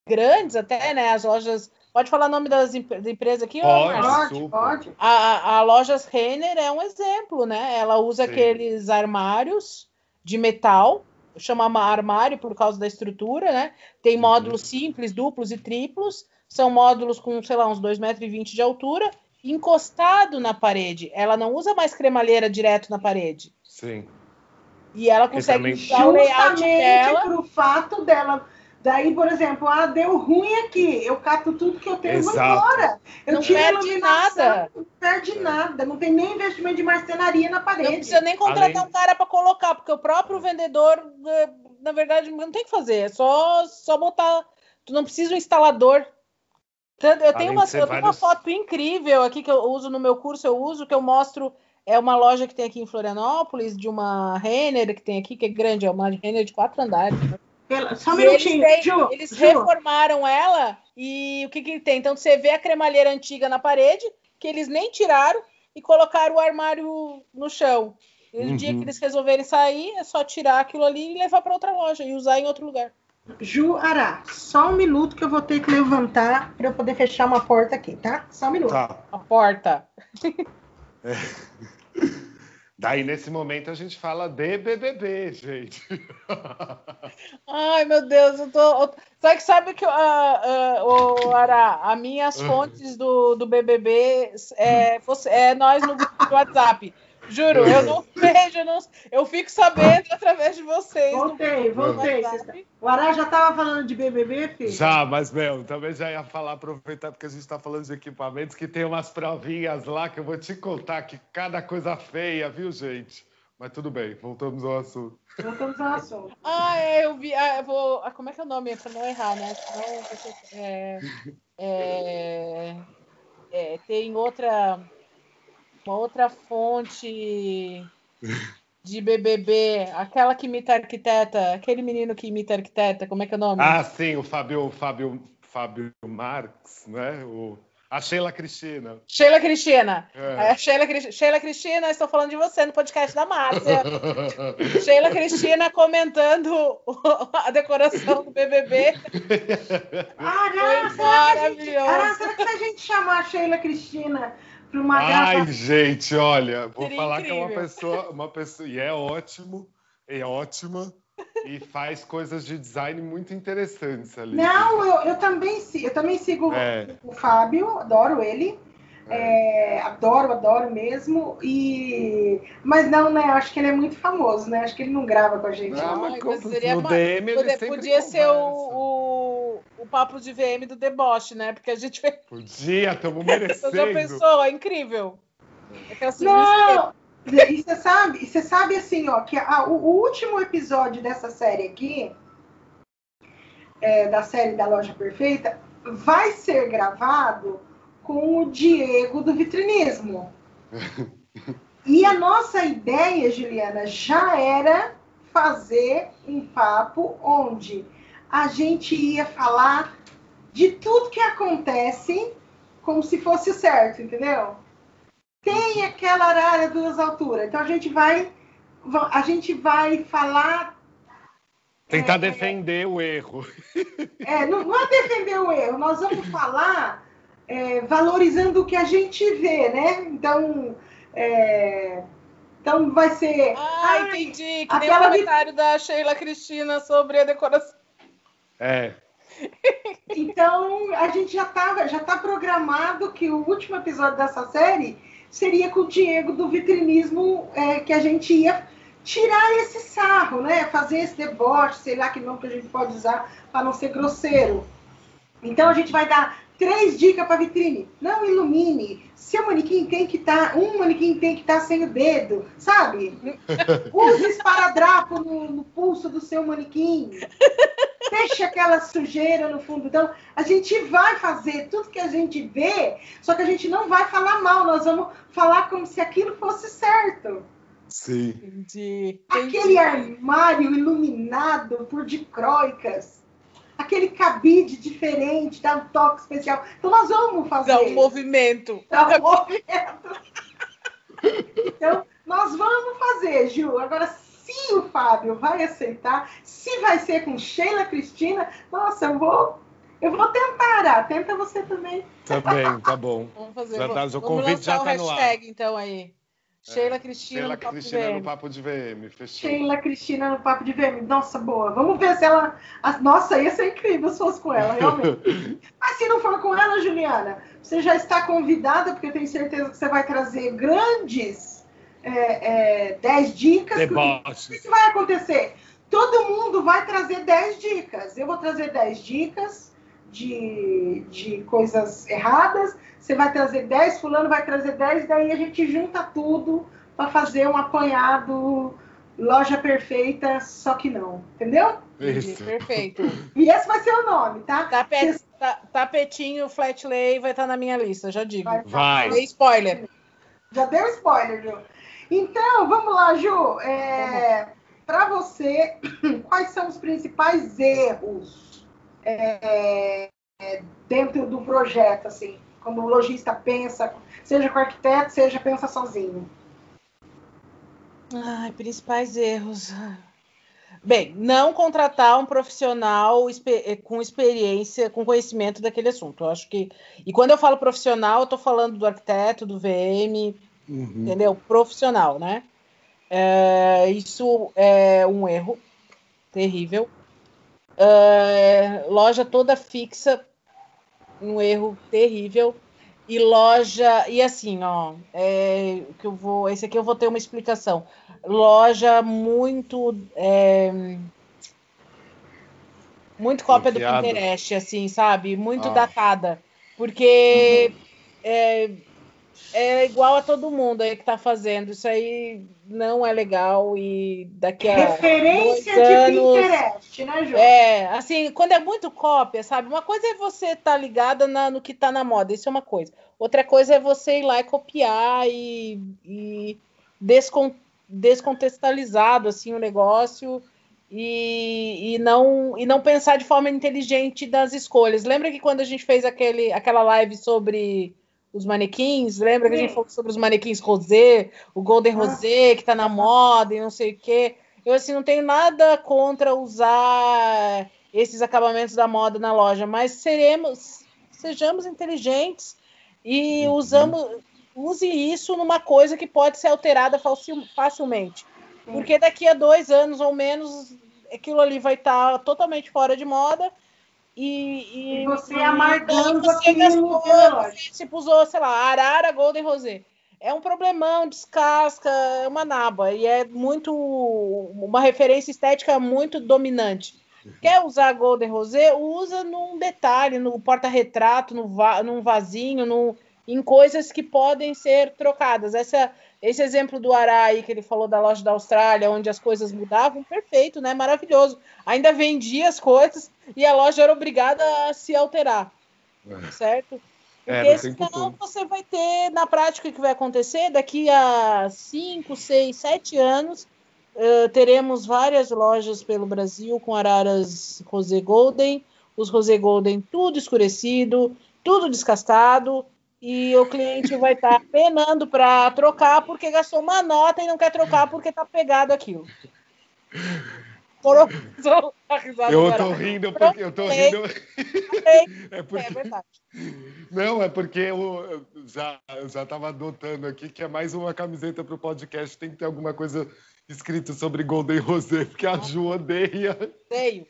grandes até, né? As lojas. Pode falar o nome das da empresa aqui? Pode, pode. A, a Lojas Renner é um exemplo, né? Ela usa Sim. aqueles armários de metal chama armário por causa da estrutura, né? Tem uhum. módulos simples, duplos e triplos. São módulos com, sei lá, uns 2,20 metros de altura, encostado na parede. Ela não usa mais cremalheira direto na parede. Sim. E ela consegue usar o layout dela. Justamente por fato dela Daí, por exemplo, ah, deu ruim aqui, eu cato tudo que eu tenho e vou embora. Eu não perde nada. Não perde nada, não tem nem investimento de marcenaria na parede. Não precisa nem contratar Além... um cara para colocar, porque o próprio vendedor, eh, na verdade, não tem que fazer, é só, só botar. Tu não precisa um instalador. Eu tenho, uma, eu tenho vários... uma foto incrível aqui que eu uso no meu curso, eu uso, que eu mostro. É uma loja que tem aqui em Florianópolis, de uma Renner que tem aqui, que é grande, é uma Renner de quatro andares. Só um minutinho, eles, têm, eles reformaram ela e o que, que tem? Então você vê a cremalheira antiga na parede, que eles nem tiraram, e colocaram o armário no chão. E no uhum. dia que eles resolverem sair, é só tirar aquilo ali e levar para outra loja e usar em outro lugar. Ju Ará, só um minuto que eu vou ter que levantar para eu poder fechar uma porta aqui, tá? Só um minuto. Tá. A porta. É. [laughs] Daí, nesse momento, a gente fala de BBB, gente. [laughs] Ai, meu Deus, eu tô. Sabe que sabe que uh, uh, Ará, as minhas fontes do, do BBB é, é nós no grupo do WhatsApp. Juro, eu não [laughs] vejo, eu, não, eu fico sabendo através de vocês. Voltei, voltei. O Ará já estava falando de BBB, filho? Já, mas, meu, também já ia falar, aproveitar, porque a gente está falando de equipamentos, que tem umas provinhas lá que eu vou te contar que cada coisa feia, viu, gente? Mas tudo bem, voltamos ao assunto. Voltamos ao assunto. Ah, é, eu vi. Ah, eu vou. Ah, como é que é o nome? Para não errar, né? Senão, é, é, é, tem outra uma outra fonte de BBB, aquela que imita arquiteta, aquele menino que imita arquiteta, como é que é o nome? Ah, sim, o Fábio, Fábio, Fábio Marx, né? O, a Sheila Cristina. Sheila Cristina. É. A Sheila, Sheila Cristina, estou falando de você no podcast da Márcia. [laughs] Sheila Cristina comentando a decoração do BBB. Ará, Foi maravilhoso. Ará, será que se a gente chamar a Sheila Cristina para uma Ai, gente, olha, vou Seria falar incrível. que é uma pessoa, [laughs] uma pessoa, e é ótimo, é ótima, e faz coisas de design muito interessantes ali. Não, eu, eu também, eu também sigo é. o Fábio, adoro ele. É. É, adoro, adoro mesmo. E mas não, né? Acho que ele é muito famoso, né? Acho que ele não grava com a gente. Não, não. Mas seria no DM podia, podia ser o, o, o, papo de VM do deboche, né? Porque a gente Podia, estamos merecendo. [laughs] Já pensou? É incrível. É não! E você sabe, você sabe assim, ó, que a, o, o, último episódio dessa série aqui, é, da série da Loja Perfeita, vai ser gravado com o Diego do Vitrinismo. [laughs] e a nossa ideia, Juliana, já era fazer um papo onde a gente ia falar de tudo que acontece como se fosse certo, entendeu? Tem aquela área duas alturas. Então a gente vai a gente vai falar tentar é, defender o erro. [laughs] É, não, não é defender o erro, nós vamos falar é, valorizando o que a gente vê, né? Então, é, então vai ser. Ah, entendi. Que nem o comentário de... da Sheila Cristina sobre a decoração. É. Então, a gente já está já tá programado que o último episódio dessa série seria com o Diego do vitrinismo, é, que a gente ia tirar esse sarro, né? Fazer esse deboche, sei lá que nome que a gente pode usar para não ser grosseiro. Então, a gente vai dar Três dicas para vitrine. Não ilumine. Seu manequim tem que estar. Tá, um manequim tem que estar tá sem o dedo, sabe? [laughs] Use esparadrapo no, no pulso do seu manequim. Deixe aquela sujeira no fundo. Então, a gente vai fazer tudo que a gente vê, só que a gente não vai falar mal, nós vamos falar como se aquilo fosse certo. Sim. Entendi. Aquele armário iluminado por dicróicas aquele cabide diferente, dá um toque especial. Então nós vamos fazer. Dá um movimento. Dá um movimento. então, nós vamos fazer, Ju. Agora, se o Fábio vai aceitar, se vai ser com Sheila Cristina, nossa, eu vou. Eu vou tentar, ah, tenta você também. Também, tá bom. Vamos fazer. Já tá, o convite já tá no ar. hashtag, então, aí. Sheila Cristina, Sheila no, papo Cristina no Papo de VM. Fechou. Sheila Cristina no Papo de VM. Nossa, boa. Vamos ver se ela. Nossa, ia ser incrível se fosse com ela, realmente. [laughs] Mas se não for com ela, Juliana, você já está convidada, porque eu tenho certeza que você vai trazer grandes é, é, 10 dicas. O que, que vai acontecer? Todo mundo vai trazer 10 dicas. Eu vou trazer 10 dicas de, de coisas erradas você vai trazer 10, fulano vai trazer 10, daí a gente junta tudo para fazer um apanhado loja perfeita, só que não, entendeu? Isso. Perfeito. E esse vai ser o nome, tá? tá pe... ta, tapetinho flat lay vai estar tá na minha lista, já digo. Vai. vai. Dei spoiler. Já deu spoiler, Ju. Então, vamos lá, Ju. É, Para você, [clears throat] quais são os principais erros é, dentro do projeto, assim? Como o lojista pensa, seja com arquiteto, seja pensa sozinho. Ai, principais erros. Bem, não contratar um profissional eh, com experiência, com conhecimento daquele assunto. Eu acho que. E quando eu falo profissional, eu estou falando do arquiteto, do VM, uhum. entendeu? Profissional, né? É, isso é um erro terrível. É, loja toda fixa, um erro terrível. E loja, e assim, ó, é, que eu vou, esse aqui eu vou ter uma explicação. Loja muito é, muito cópia do Pinterest, assim, sabe? Muito ah. datada. Porque uhum. é, é igual a todo mundo aí que tá fazendo. Isso aí não é legal e daqui a Referência de anos, Pinterest, né, Ju? É, assim, quando é muito cópia, sabe? Uma coisa é você estar tá ligada na, no que tá na moda, isso é uma coisa. Outra coisa é você ir lá e copiar e, e descon, descontextualizado, assim, o negócio e, e, não, e não pensar de forma inteligente das escolhas. Lembra que quando a gente fez aquele, aquela live sobre os manequins. Lembra Sim. que a gente falou sobre os manequins rosé, o Golden ah. Rosé, que tá na moda e não sei o quê. Eu, assim, não tenho nada contra usar esses acabamentos da moda na loja, mas seremos, sejamos inteligentes e uhum. usamos, use isso numa coisa que pode ser alterada facilmente. Porque daqui a dois anos ou menos, aquilo ali vai estar tá totalmente fora de moda e, e, e você amargando você gastou, você tipo, usou, sei lá, arara, golden rosé. É um problemão, descasca, é uma naba. E é muito. Uma referência estética muito dominante. Quer usar Golden Rosé? Usa num detalhe, no porta-retrato, num vasinho, no, em coisas que podem ser trocadas. Essa, esse exemplo do Arai que ele falou da loja da Austrália, onde as coisas mudavam, perfeito, né? Maravilhoso. Ainda vendia as coisas e a loja era obrigada a se alterar. É. Certo? Porque é, senão você vai ter, na prática, o que vai acontecer? Daqui a 5, 6, 7 anos, uh, teremos várias lojas pelo Brasil com araras Rosé Golden, os Rosé Golden tudo escurecido, tudo descastado, e o cliente vai estar tá penando para trocar porque gastou uma nota e não quer trocar porque está pegado aquilo. [laughs] Eu tô rindo porque eu tô rindo. É, porque... é verdade. Não, é porque eu já já estava adotando aqui que é mais uma camiseta para o podcast. Tem que ter alguma coisa escrito sobre Golden Rosé, porque a Ju odeia. Odeio.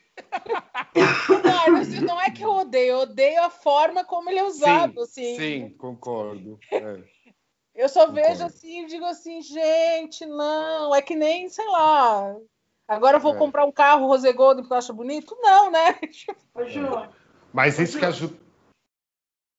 Não, mas não é que eu odeio, eu odeio a forma como ele é usado. Sim, assim. sim concordo. É. Eu só concordo. vejo assim e digo assim, gente, não, é que nem, sei lá. Agora eu vou é. comprar um carro Rosé Golden porque eu acho bonito? Não, né? Ju. Mas isso que a Ju.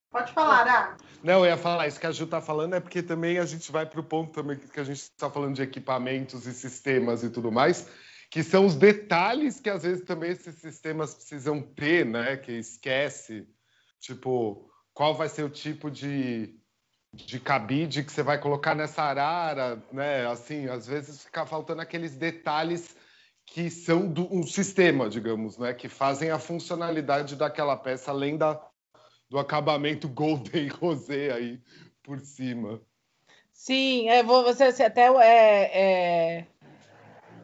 Pode falar, ah. Não, eu ia falar, isso que a Ju está falando é porque também a gente vai para o ponto também que a gente está falando de equipamentos e sistemas e tudo mais, que são os detalhes que às vezes também esses sistemas precisam ter, né? Que esquece, tipo, qual vai ser o tipo de, de cabide que você vai colocar nessa arara, né? Assim, às vezes fica faltando aqueles detalhes que são do um sistema, digamos, né? Que fazem a funcionalidade daquela peça além da do acabamento golden [laughs] rosé aí por cima. Sim, é, você, você até é, é,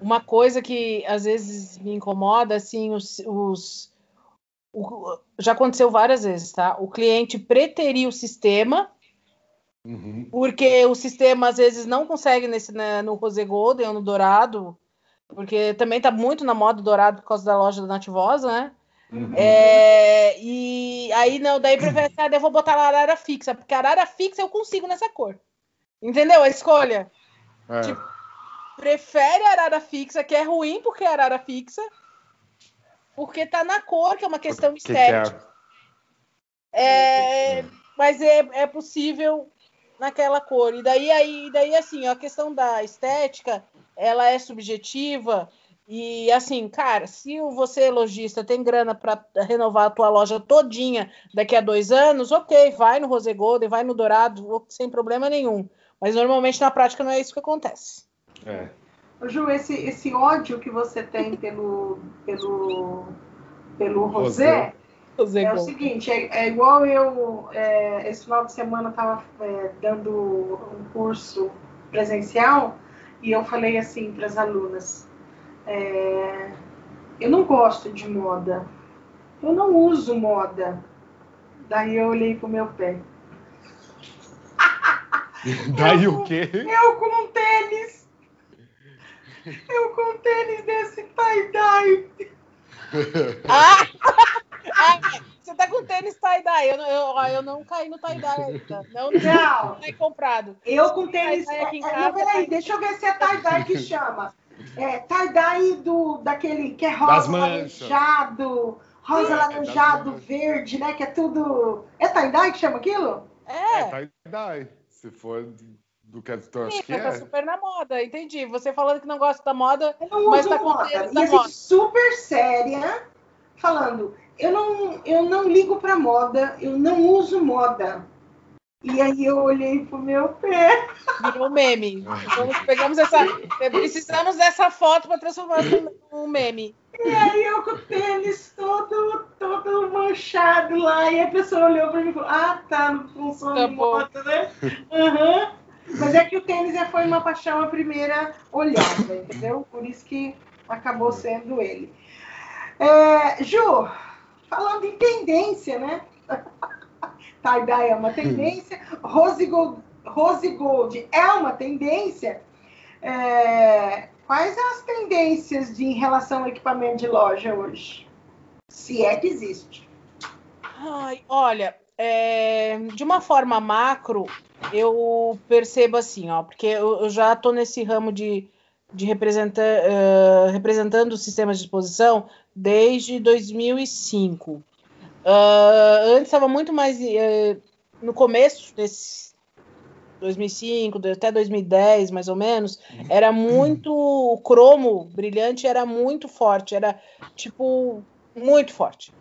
uma coisa que às vezes me incomoda, assim, os, os o, já aconteceu várias vezes, tá? O cliente preterir o sistema, uhum. porque o sistema às vezes não consegue nesse né, no rosé golden ou no dourado, porque também tá muito na moda dourado por causa da loja da Nativosa, né? Uhum. É, e aí, não, daí prefere, ah, eu vou botar a arara fixa, porque a arara fixa eu consigo nessa cor. Entendeu a escolha? É. Tipo, prefere a arara fixa, que é ruim porque é arara fixa, porque tá na cor, que é uma questão estética. Que é, é, mas é, é possível naquela cor. E daí, aí, daí assim, a questão da estética, ela é subjetiva E assim, cara, se você, lojista, tem grana para renovar a tua loja todinha daqui a dois anos, ok, vai no Rose Golden, vai no Dourado, sem problema nenhum. Mas normalmente na prática não é isso que acontece. É. Ju, esse, esse ódio que você tem pelo, pelo, pelo Rosé, Rosé é o seguinte, é, é igual eu, é, esse final de semana estava é, dando um curso presencial e eu falei assim para as alunas, é, eu não gosto de moda, eu não uso moda. Daí eu olhei pro meu pé. [laughs] Daí eu, o quê? Eu com um tênis. Eu com um tênis desse tie-dye. [laughs] Ah! ah! Você tá com tênis tie-dye. Eu, eu, eu não caí no tie-dye ainda. Não, não. não comprado. Eu com tênis. Aqui em é, casa, não, peraí, deixa eu ver se é tie-dye que chama. É, tie-dye do, daquele que é rosa laranjado, rosa laranjado, verde, né? Que é tudo. É tie-dye que chama aquilo? É. É tie-dye. Se for do que acha que tá é. super na moda, entendi. Você falando que não gosta da moda, eu não mas tá com moda. E assim, moda. super séria, falando, eu não, eu não ligo pra moda, eu não uso moda. E aí eu olhei pro meu pé. Virou meme. Então, pegamos essa. Precisamos dessa foto para transformar num meme. E aí eu com o tênis todo, todo manchado lá. E a pessoa olhou para mim e falou: Ah, tá, não funciona tá moto, né? Uhum. Mas é que o tênis foi uma paixão à primeira olhada, entendeu? Por isso que acabou sendo ele. É, Ju, falando em tendência, né? [laughs] tie-dye é uma tendência, rose gold, rose gold é uma tendência. É, quais as tendências de, em relação ao equipamento de loja hoje? Se é que existe. Ai, olha, é, de uma forma macro, eu percebo assim, ó, porque eu, eu já estou nesse ramo de, de uh, representando sistemas de exposição desde 2005. Uh, antes estava muito mais. Uh, no começo desse 2005, até 2010, mais ou menos, era muito. O cromo brilhante era muito forte, era tipo. Muito forte.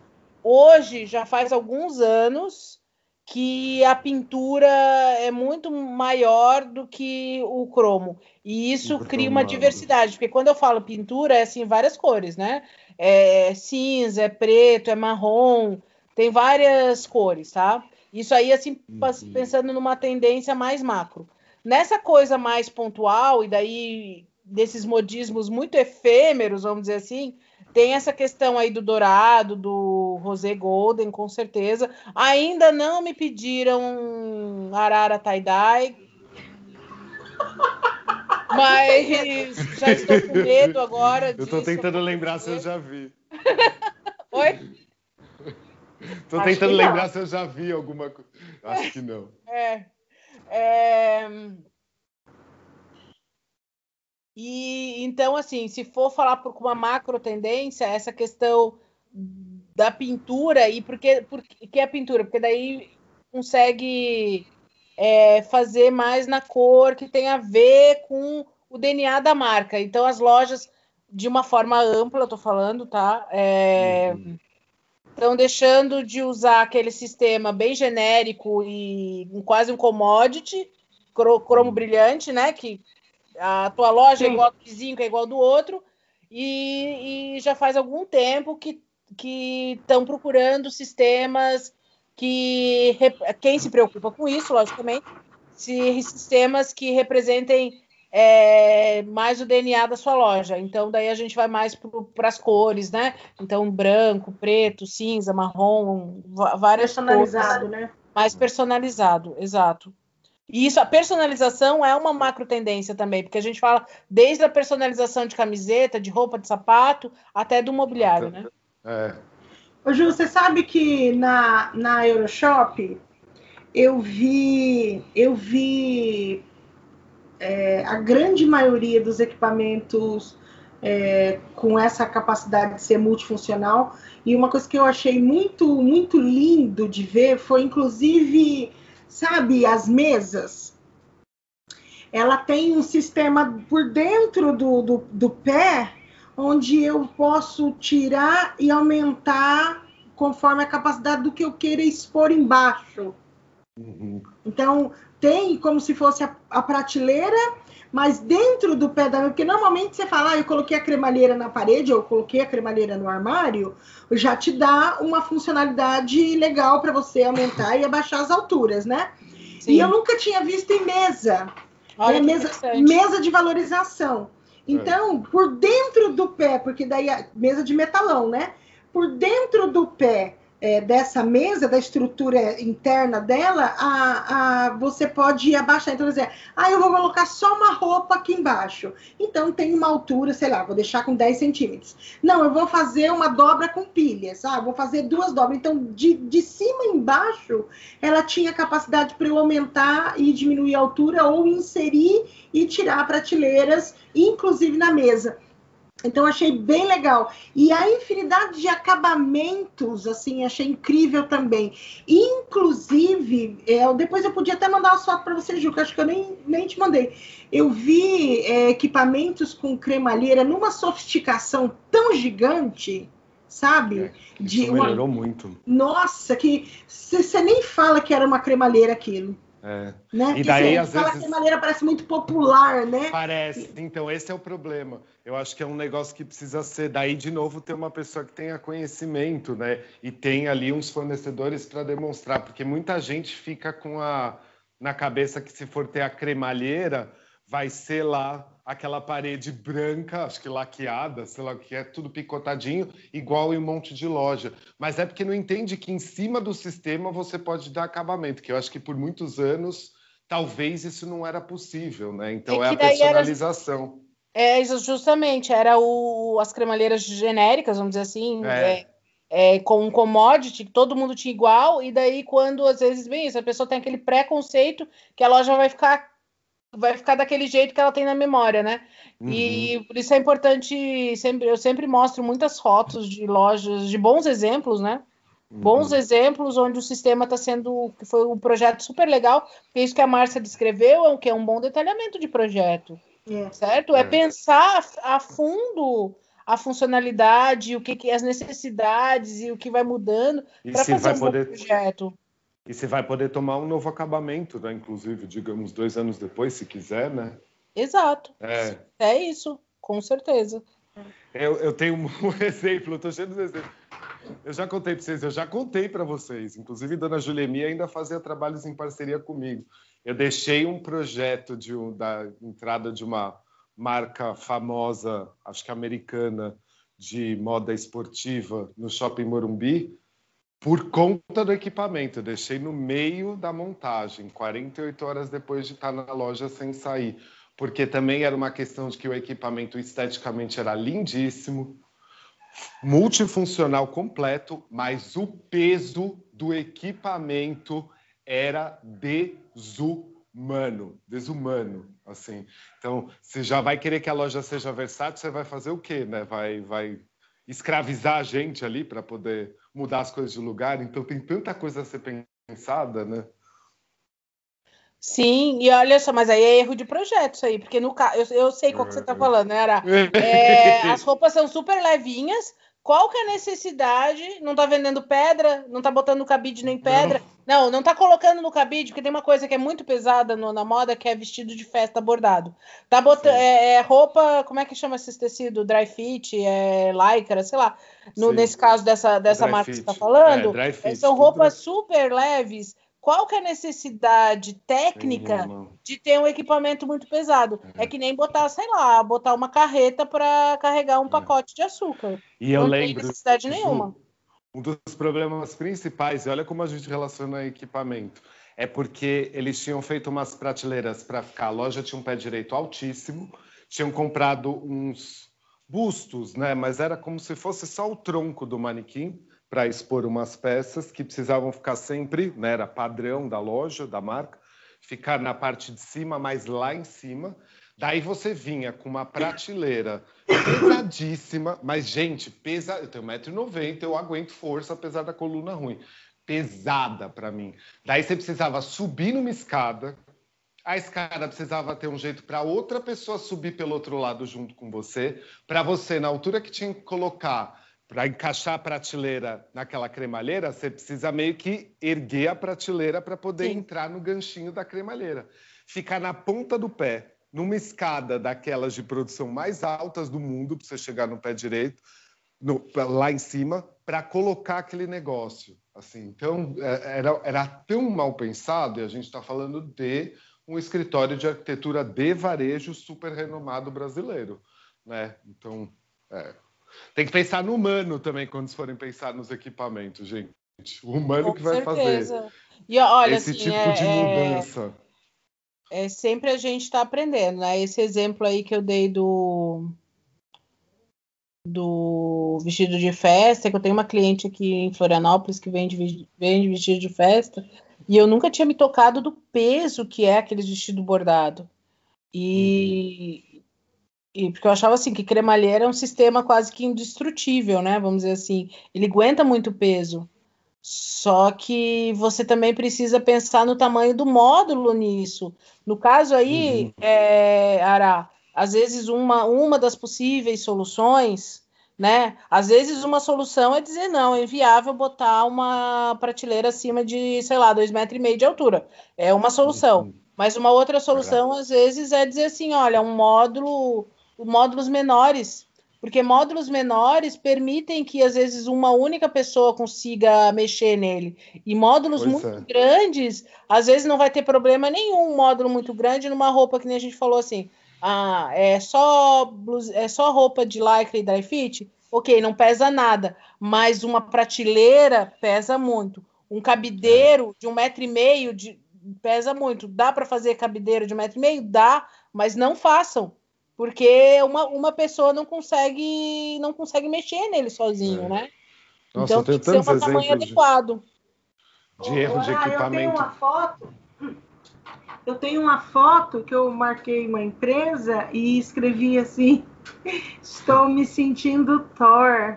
Hoje, já faz alguns anos que a pintura é muito maior do que o cromo. E isso cria uma diversidade, porque quando eu falo pintura, é assim, várias cores, né? É cinza, é preto, é marrom, tem várias cores, tá? Isso aí, assim, uhum. pensando numa tendência mais macro. Nessa coisa mais pontual, e daí desses modismos muito efêmeros, vamos dizer assim, tem essa questão aí do dourado, do rosé golden, com certeza. Ainda não me pediram arara tie-dye, [laughs] mas já estou com medo agora. Eu estou tentando lembrar se eu já vi. [laughs] Oi? Tô Acho tentando lembrar se eu já vi alguma coisa. Acho que não. É. é... E então, assim, se for falar por uma macro tendência, essa questão da pintura, e por que, por que a pintura? Porque daí consegue é, fazer mais na cor que tem a ver com o DNA da marca. Então, as lojas, de uma forma ampla, eu tô falando, tá? É, uhum estão deixando de usar aquele sistema bem genérico e quase um commodity, cromo brilhante, né? Que a tua loja é Sim. é igual do vizinho, que é igual do outro, e, e já faz algum tempo que estão procurando sistemas que quem se preocupa com isso, logicamente, se, sistemas que representem é, mais o DNA da sua loja. Então, daí a gente vai mais para as cores, né? Então, branco, preto, cinza, marrom, várias personalizado, cores. né? Mais personalizado, exato. E isso, a personalização é uma macro tendência também, porque a gente fala desde a personalização de camiseta, de roupa, de sapato, até do mobiliário, né? É. Ô, Ju, você sabe que na, na Euroshop eu vi, eu vi é, a grande maioria dos equipamentos é, com essa capacidade de ser multifuncional. E uma coisa que eu achei muito, muito lindo de ver foi, inclusive, sabe, as mesas. Ela tem um sistema por dentro do, do, do pé, onde eu posso tirar e aumentar conforme a capacidade do que eu queira expor embaixo. Uhum. Então, tem como se fosse a, a, prateleira, mas dentro do pé da porque normalmente você fala, ah, eu coloquei a cremalheira na parede, ou eu coloquei a cremalheira no armário, já te dá uma funcionalidade legal para você aumentar e abaixar as alturas, né? Sim. E eu nunca tinha visto em mesa, né? mesa, mesa de valorização. Então, é. por dentro do pé, porque daí a mesa de metalão, né? Por dentro do pé é, dessa mesa, da estrutura interna dela, a, a, você pode abaixar. Então, dizer, ah, eu vou colocar só uma roupa aqui embaixo. Então, tem uma altura, sei lá, vou deixar com 10 centímetros. Não, eu vou fazer uma dobra com pilhas, ah, vou fazer duas dobras. Então, de, de cima embaixo, ela tinha capacidade para aumentar e diminuir a altura ou inserir e tirar prateleiras, inclusive na mesa. Então achei bem legal. E a infinidade de acabamentos, assim, achei incrível também. Inclusive, é, depois eu podia até mandar uma foto para você, Ju, que acho que eu nem, nem te mandei. Eu vi é, equipamentos com cremalheira numa sofisticação tão gigante, sabe? É, de uma... melhorou muito. Nossa, que você nem fala que era uma cremalheira aquilo. É. Né? E daí, às vezes. De maneira parece muito popular, né? Parece. Então, esse é o problema. Eu acho que é um negócio que precisa ser. Daí, de novo, ter uma pessoa que tenha conhecimento, né? E tem ali uns fornecedores para demonstrar, porque muita gente fica com a na cabeça que se for ter a cremalheira, vai ser lá aquela parede branca, acho que laqueada, sei lá o que é, tudo picotadinho, igual em um monte de loja. Mas é porque não entende que em cima do sistema você pode dar acabamento, que eu acho que por muitos anos talvez isso não era possível, né? Então é, é a personalização. Era... É, justamente, era o... as cremalheiras genéricas, vamos dizer assim, é. É, é, com um commodity, todo mundo tinha igual, e daí quando, às vezes, bem isso, a pessoa tem aquele preconceito que a loja vai ficar vai ficar daquele jeito que ela tem na memória, né? Uhum. E por isso é importante, sempre, eu sempre mostro muitas fotos de lojas, de bons exemplos, né? Uhum. Bons exemplos onde o sistema está sendo, que foi um projeto super legal, porque isso que a Márcia descreveu é o que é um bom detalhamento de projeto, é. certo? É. é pensar a fundo a funcionalidade, o que, que as necessidades e o que vai mudando para fazer um poder... projeto. E você vai poder tomar um novo acabamento, né? Inclusive, digamos, dois anos depois, se quiser, né? Exato. É, é isso, com certeza. Eu, eu tenho um [laughs] exemplo, eu tô cheio de exemplos. Eu já contei para vocês, eu já contei para vocês. Inclusive, Dona Julemia ainda fazia trabalhos em parceria comigo. Eu deixei um projeto de da entrada de uma marca famosa, acho que americana, de moda esportiva no Shopping Morumbi por conta do equipamento. Eu deixei no meio da montagem, 48 horas depois de estar na loja sem sair. Porque também era uma questão de que o equipamento esteticamente era lindíssimo, multifuncional completo, mas o peso do equipamento era desumano, desumano, assim. Então, você já vai querer que a loja seja versátil, você vai fazer o quê, né? Vai, vai escravizar a gente ali para poder mudar as coisas de lugar. Então tem tanta coisa a ser pensada, né? Sim, e olha só, mas aí é erro de projeto isso aí, porque no caso, eu, eu sei qual que você está falando, né, Ara? É, as roupas são super levinhas, qual que é a necessidade? Não tá vendendo pedra, não tá botando no cabide nem pedra. Não, não tá colocando no cabide, porque tem uma coisa que é muito pesada no, na moda, que é vestido de festa bordado. Tá botando é, é, roupa, como é que chama esse tecido? Dry fit, é lycra, sei lá. No, nesse caso dessa, dessa marca fit. que você tá falando, é, fit, são roupas super leves qual que é a necessidade técnica Sim, de ter um equipamento muito pesado? É. é. que nem botar, sei lá, botar uma carreta para carregar um é. pacote de açúcar. E eu Não lembro. Tem necessidade nenhuma. Um dos problemas principais, e olha como a gente relaciona equipamento, é porque eles tinham feito umas prateleiras para ficar. A loja tinha um pé direito altíssimo, tinham comprado uns bustos, né? Mas era como se fosse só o tronco do manequim para expor umas peças que precisavam ficar sempre, né, era padrão da loja, da marca, ficar na parte de cima, mas lá em cima. Daí você vinha com uma prateleira pesadíssima, mas, gente, pesa... eu tenho 1,90m, eu aguento força, apesar da coluna ruim. Pesada para mim. Daí você precisava subir numa escada, a escada precisava ter um jeito para outra pessoa subir pelo outro lado junto com você, para você, na altura que tinha que colocar para encaixar a prateleira naquela cremalheira, você precisa meio que erguer a prateleira para poder Sim. entrar no ganchinho da cremalheira. Ficar na ponta do pé, numa escada daquelas de produção mais altas do mundo, para você chegar no pé direito, no, lá em cima, para colocar aquele negócio. Assim, então, é, era, era tão mal pensado, e a gente está falando de um escritório de arquitetura de varejo super renomado brasileiro. Né? Então, é, tem que pensar no humano também quando forem pensar nos equipamentos, gente. O humano Com que vai certeza. fazer e, olha, esse assim, tipo é, de é, mudança. É, é, sempre a gente está aprendendo, né? Esse exemplo aí que eu dei do do vestido de festa, que eu tenho uma cliente aqui em Florianópolis que vende, vende vestido de festa, e eu nunca tinha me tocado do peso que é aquele vestido bordado. E, uhum. E porque eu achava assim que cremalheira é um sistema quase que indestrutível, né? Vamos dizer assim, ele aguenta muito peso. Só que você também precisa pensar no tamanho do módulo nisso. No caso aí, uhum. é, Ara, às vezes uma, uma das possíveis soluções, né? Às vezes uma solução é dizer não, é inviável botar uma prateleira acima de, sei lá, dois metros e meio de altura. É uma solução. Uhum. Mas uma outra solução, às vezes, é dizer assim, olha, um módulo módulos menores, porque módulos menores permitem que às vezes uma única pessoa consiga mexer nele. E módulos pois muito é. grandes, às vezes não vai ter problema nenhum, um módulo muito grande numa roupa que nem a gente falou assim, ah, é só blusa, é só roupa de lycra e dry fit, ok, não pesa nada, mas uma prateleira pesa muito. Um cabideiro de um metro e meio de, pesa muito. Dá para fazer cabideiro de um metro e meio? Dá, mas não façam porque uma, uma pessoa não consegue não consegue mexer nele sozinho, é. né? Nossa, então tem que ser um tamanho adequado. De erro de equipamento. Eu tenho uma foto. Eu tenho uma foto que eu marquei uma empresa e escrevi assim: Estou me sentindo Thor.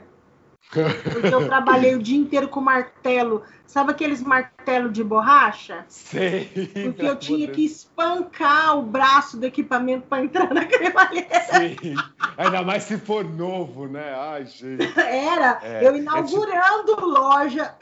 Porque eu trabalhei o dia inteiro com martelo. Sabe aqueles martelos de borracha? Sei. Porque eu tinha que espancar o braço do equipamento para entrar na cremalheira. Sim. Ainda mais se for novo, né? Ai, gente. Era. É, eu inaugurando é tipo... loja.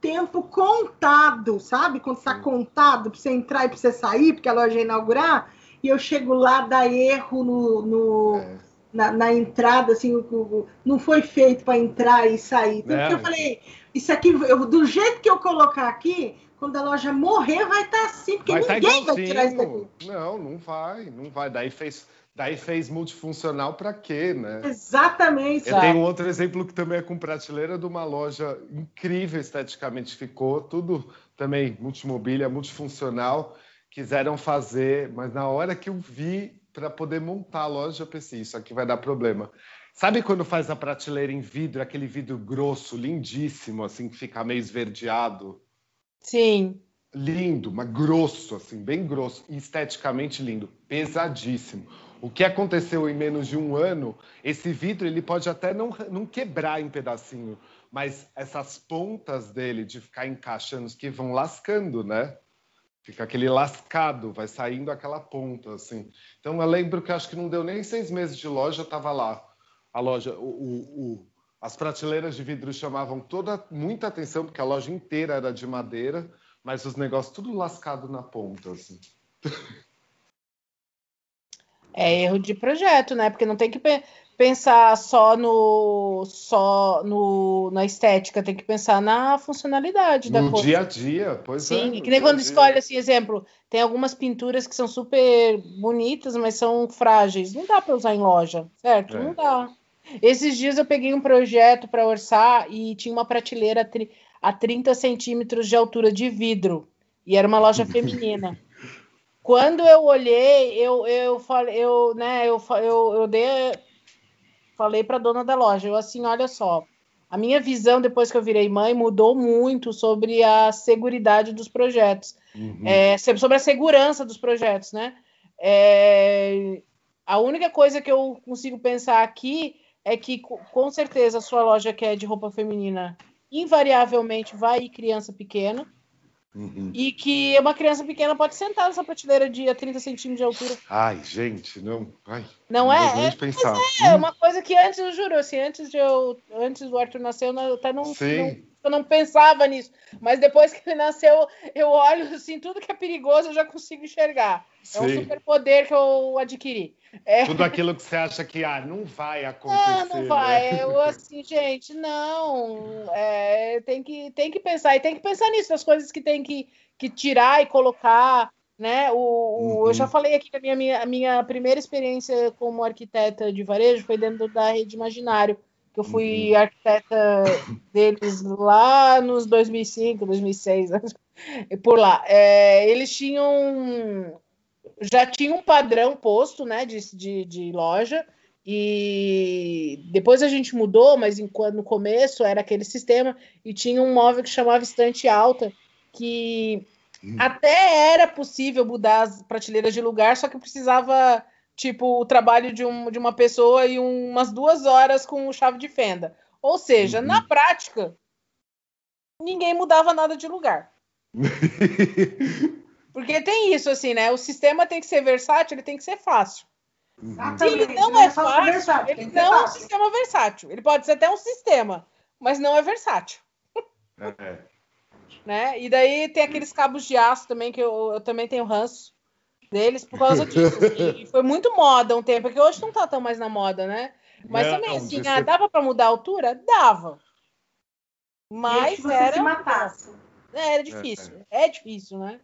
Tempo contado, sabe? Quando está contado para você entrar e para você sair, porque a loja ia inaugurar, e eu chego lá, dá erro no, no é na, na, entrada, assim, o, o, não foi feito para entrar e sair. Então, eu falei, isso aqui, eu, do jeito que eu colocar aqui, quando a loja morrer, vai estar tá assim, porque vai tá ninguém tá vai tirar isso daqui. Não, não vai, não vai. Daí fez, daí fez multifuncional para quê, né? Exatamente. Eu tenho outro exemplo que também é com prateleira de uma loja incrível esteticamente, ficou tudo também multimobília, multifuncional. Quiseram fazer, mas na hora que eu vi para poder montar a loja, eu pensei, isso aqui vai dar problema. Sabe quando faz a prateleira em vidro, aquele vidro grosso, lindíssimo, assim, que fica meio esverdeado? Sim. Lindo, mas grosso, assim, bem grosso, esteticamente lindo, pesadíssimo. O que aconteceu em menos de um ano, esse vidro ele pode até não, não quebrar em pedacinho, mas essas pontas dele de ficar encaixando, que vão lascando, né? Fica aquele lascado, vai saindo aquela ponta, assim. Então eu lembro que acho que não deu nem seis meses de loja, estava lá. A loja, o, o, o, as prateleiras de vidro chamavam toda muita atenção, porque a loja inteira era de madeira, mas os negócios tudo lascado na ponta, assim. [laughs] É erro de projeto, né? Porque não tem que pensar só no só no, na estética, tem que pensar na funcionalidade da no coisa. dia a dia, pois Sim, é. Sim, que nem quando escolhe assim, exemplo, tem algumas pinturas que são super bonitas, mas são frágeis. Não dá para usar em loja, certo? É. Não dá. Esses dias eu peguei um projeto para orçar e tinha uma prateleira a 30 centímetros de altura de vidro. E era uma loja [laughs] feminina. Quando eu olhei, eu, eu falei, eu, né, eu, eu, eu dei falei para a dona da loja, eu assim, olha só, a minha visão depois que eu virei mãe mudou muito sobre a segurança dos projetos, uhum. é, sobre a segurança dos projetos, né? É, a única coisa que eu consigo pensar aqui é que com certeza a sua loja que é de roupa feminina invariavelmente vai ir criança pequena, Uhum. E que uma criança pequena pode sentar nessa prateleira de 30 centímetros de altura. Ai, gente, não. Ai, não, não é? É, pensar. é hum. uma coisa que antes, eu juro, assim, antes, de eu, antes do Arthur nascer, eu até não, não, eu não pensava nisso. Mas depois que ele nasceu, eu olho assim, tudo que é perigoso eu já consigo enxergar. Sim. É um superpoder que eu adquiri. É... Tudo aquilo que você acha que ah, não vai acontecer. Não, não vai. Né? Eu assim, gente, não. É, tem, que, tem que pensar. E tem que pensar nisso, as coisas que tem que, que tirar e colocar. Né? O, uhum. Eu já uhum. falei aqui que a minha, minha, a minha primeira experiência como arquiteta de varejo foi dentro da rede Imaginário, que eu fui uhum. arquiteta [coughs] deles lá nos 2005, 2006, [laughs] por lá. É, eles tinham já tinha um padrão posto, né, de, de, de loja, e depois a gente mudou, mas enquanto no começo era aquele sistema, e tinha um móvel que chamava estante alta, que hum. até era possível mudar as prateleiras de lugar, só que precisava, tipo, o trabalho de, um, de uma pessoa e um, umas duas horas com chave de fenda. Ou seja, uhum. na prática, ninguém mudava nada de lugar. [laughs] Porque tem isso, assim, né? O sistema tem que ser versátil, ele tem que ser fácil. Se ele não, é, é fácil, versátil, ele não é um sistema versátil. Ele pode ser até um sistema, mas não é versátil. É. né? E daí tem aqueles cabos de aço também, que eu, eu também tenho ranço deles por causa disso. [laughs] Assim. foi muito moda um tempo, porque hoje não tá tão mais na moda, né? Mas não, também, assim, ah, dava para mudar a altura? Dava. Mas era. Se matasse. É, era difícil. É, é. é difícil, né?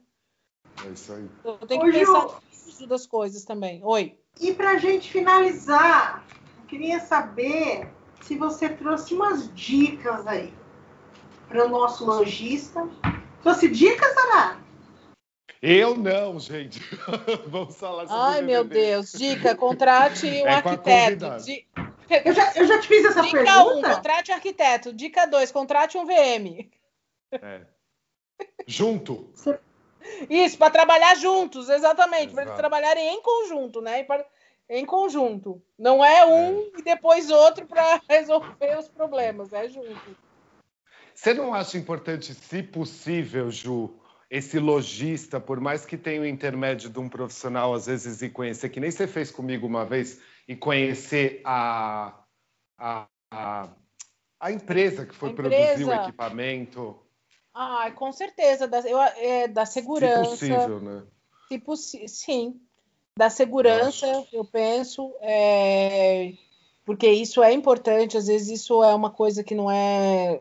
É isso aí. Eu tenho que Ô, pensar Ju, das coisas também. Oi. E para a gente finalizar, eu queria saber se você trouxe umas dicas aí para o nosso lojista. Trouxe dicas, Ana? Eu não, gente. [laughs] Vamos falar sobre Ai, meu Deus. Dica, contrate [laughs] um é arquiteto. Eu, já, eu já te fiz essa Dica pergunta. Dica 1, contrate um arquiteto. Dica 2, contrate um VM. É. Junto. Isso, para trabalhar juntos, exatamente, para eles trabalharem em conjunto, né? Pra, em conjunto. Não é um é. e depois outro para [laughs] resolver os problemas, é junto. Você não acha importante, se possível, Ju, esse lojista, por mais que tenha o intermédio de um profissional, às vezes, e conhecer, que nem você fez comigo uma vez, e conhecer a, a, a, a empresa que foi produzir o equipamento? Ah, com certeza, da, eu, é, da segurança. Se possível, né? Se possi sim, da segurança, eu, eu penso, é, porque isso é importante, às vezes isso é uma coisa que não é.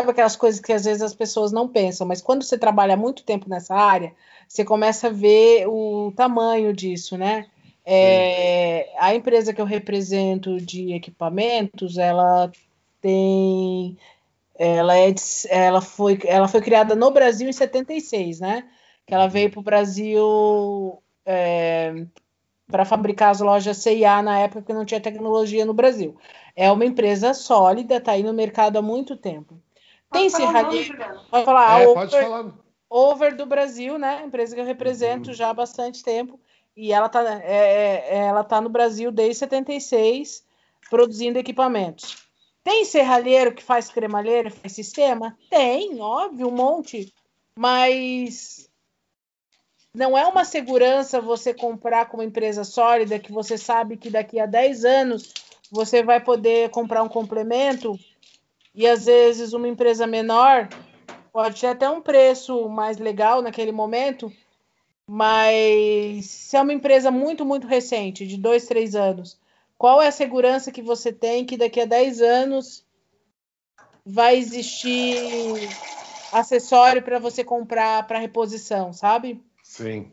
Sabe aquelas coisas que às vezes as pessoas não pensam, mas quando você trabalha muito tempo nessa área, você começa a ver o tamanho disso, né? É, a empresa que eu represento de equipamentos, ela tem ela, é, ela, foi, ela foi criada no Brasil em 76, né? Que ela veio para o Brasil é, para fabricar as lojas CIA na época que não tinha tecnologia no Brasil. É uma empresa sólida, está aí no mercado há muito tempo. Tem serralheiro. Pode falar, é, over, pode falar. Over do Brasil, né? Empresa que eu represento uhum. já há bastante tempo. E ela está é, é, ela tá no Brasil desde 76, produzindo equipamentos. Tem serralheiro que faz cremalheiro, faz sistema? Tem, óbvio, um monte. Mas não é uma segurança você comprar com uma empresa sólida que você sabe que daqui a 10 anos você vai poder comprar um complemento e às vezes uma empresa menor pode ter até um preço mais legal naquele momento, mas se é uma empresa muito, muito recente, de dois, três anos, qual é a segurança que você tem que daqui a 10 anos vai existir acessório para você comprar para reposição, sabe? Sim.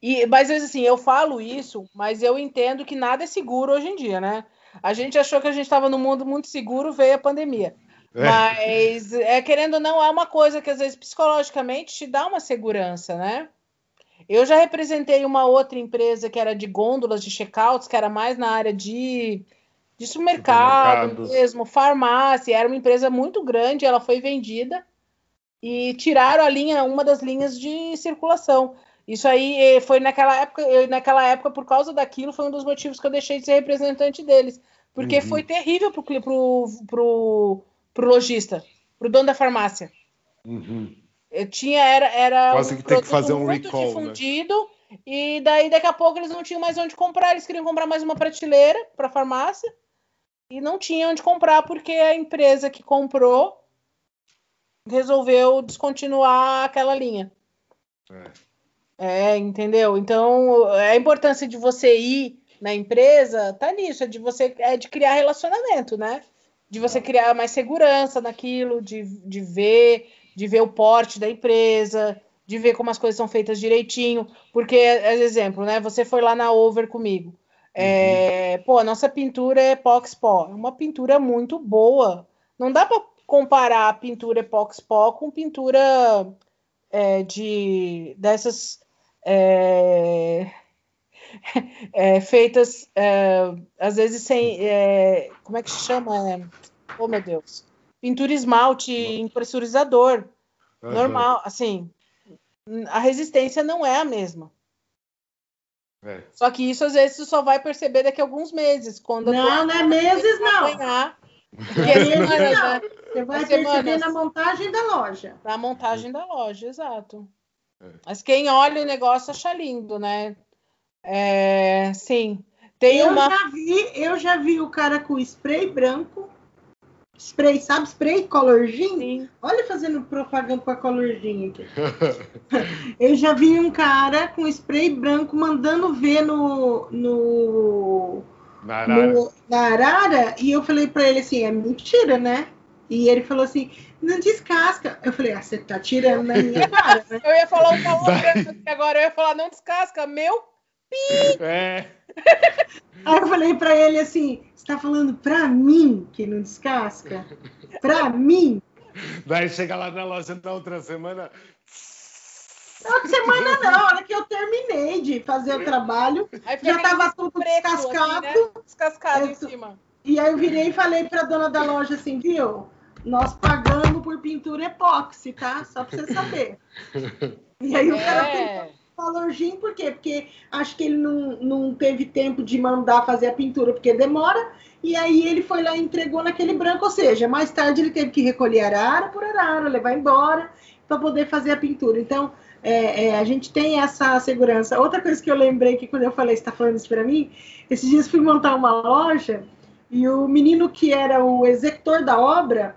E, mas assim, eu falo isso, mas eu entendo que nada é seguro hoje em dia, né? A gente achou que a gente estava num mundo muito seguro, veio a pandemia. É. Mas, é, querendo ou não, é uma coisa que às vezes psicologicamente te dá uma segurança, né? Eu já representei uma outra empresa que era de gôndolas de checkouts, que era mais na área de, de supermercado mesmo, farmácia. Era uma empresa muito grande, ela foi vendida e tiraram a linha, uma das linhas de circulação. Isso aí eh, foi naquela época, eu, naquela época, por causa daquilo, foi um dos motivos que eu deixei de ser representante deles. Porque uhum. foi terrível pro, pro, pro, pro lojista, pro dono da farmácia. Uhum. Eu tinha, era, era Quase um que tem que fazer um muito recall, né? difundido, e daí daqui a pouco eles não tinham mais onde comprar, eles queriam comprar mais uma prateleira para farmácia, e não tinha onde comprar porque a empresa que comprou resolveu descontinuar aquela linha. É. É, entendeu? Então, a importância de você ir na empresa tá nisso, é de você é de criar relacionamento, né? De você criar mais segurança naquilo, de, de ver, de ver o porte da empresa, de ver como as coisas são feitas direitinho. Porque, é, exemplo, né? Você foi lá na Over comigo. É, Pô, a nossa pintura é Epox Pó. É uma pintura muito boa. Não dá para comparar a pintura Epox Pó com pintura é, de dessas é, é, feitas é, às vezes sem é, como é que se chama oh meu Deus pintura esmalte em pressurizador Aham. normal assim a resistência não é a mesma É. só que isso às vezes você só vai perceber daqui a alguns meses quando Não, não é meses, não. É semanas, não. né? Você vai perceber semanas. na montagem da loja. Na montagem da loja, exato. É. Mas quem olha o negócio acha lindo, né? É, sim. Tem eu uma. já vi, eu já vi o cara com spray branco. Spray, sabe? Spray Color Jean? Sim. Olha fazendo propaganda com a Color Jean aqui. [laughs] Eu já vi um cara com spray branco mandando ver no, no, Na Arara. no- na Arara e eu falei pra ele assim, é mentira, né? E ele falou assim, não descasca. Eu falei, ah, você tá tirando na minha cara, né? Eu ia falar um palavrão aqui agora, eu ia falar, não descasca, meu. É. [laughs] Aí eu falei pra ele assim, você tá falando pra mim que não descasca? Pra mim? Daí chega lá na loja na outra semana. Na outra semana não, a hora que eu terminei de fazer o trabalho, já tava tudo preto, assim, descascado. né? Descascado em cima. E aí eu virei e falei pra dona da loja assim, viu? Nós pagamos por pintura epóxi, tá? Só pra você saber. E aí o cara fez É. valor gin, por quê? Porque acho que ele não, não teve tempo de mandar fazer a pintura, porque demora. E aí ele foi lá e entregou naquele branco, ou seja, mais tarde ele teve que recolher arara por arara, levar embora para poder fazer a pintura. Então, é, é, a gente tem essa segurança. Outra coisa que eu lembrei que quando eu falei, você está falando isso para mim, esses dias fui montar uma loja e o menino que era o executor da obra,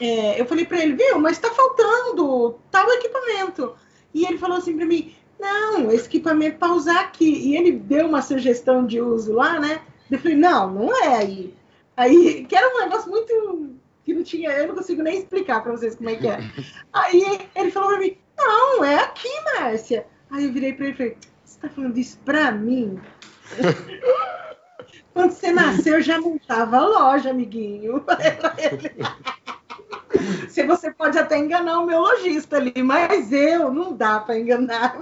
é, eu falei para ele, viu, mas está faltando tal equipamento. E ele falou assim para mim, não, esse equipamento para usar aqui. E ele deu uma sugestão de uso lá, né? Eu falei, não, não é aí. Aí, [laughs] que era um negócio muito que não tinha, eu não consigo nem explicar para vocês como é que é. [laughs] Aí ele falou para mim, não, é aqui, Márcia. Aí eu virei para ele e falei, você tá falando isso para mim? [laughs] Quando você nasceu, eu já montava a loja, amiguinho. [laughs] Se você pode até enganar o meu lojista ali, mas eu não dá para enganar.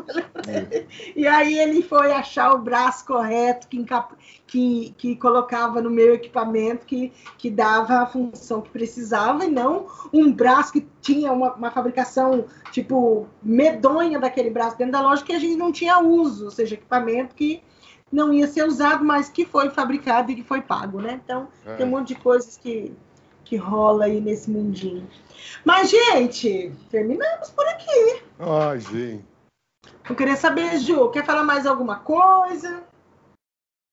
Ele. [laughs] E aí ele foi achar o braço correto que, encap... que, que colocava no meu equipamento, que, que dava a função que precisava, e não um braço que tinha uma, uma fabricação tipo medonha daquele braço dentro da loja que a gente não tinha uso, ou seja, equipamento que não ia ser usado, mas que foi fabricado e que foi pago, né? Então, É. tem um monte de coisas que, que rola aí nesse mundinho. Mas, gente, terminamos por aqui. Ai, gente. Eu queria saber, Ju, quer falar mais alguma coisa?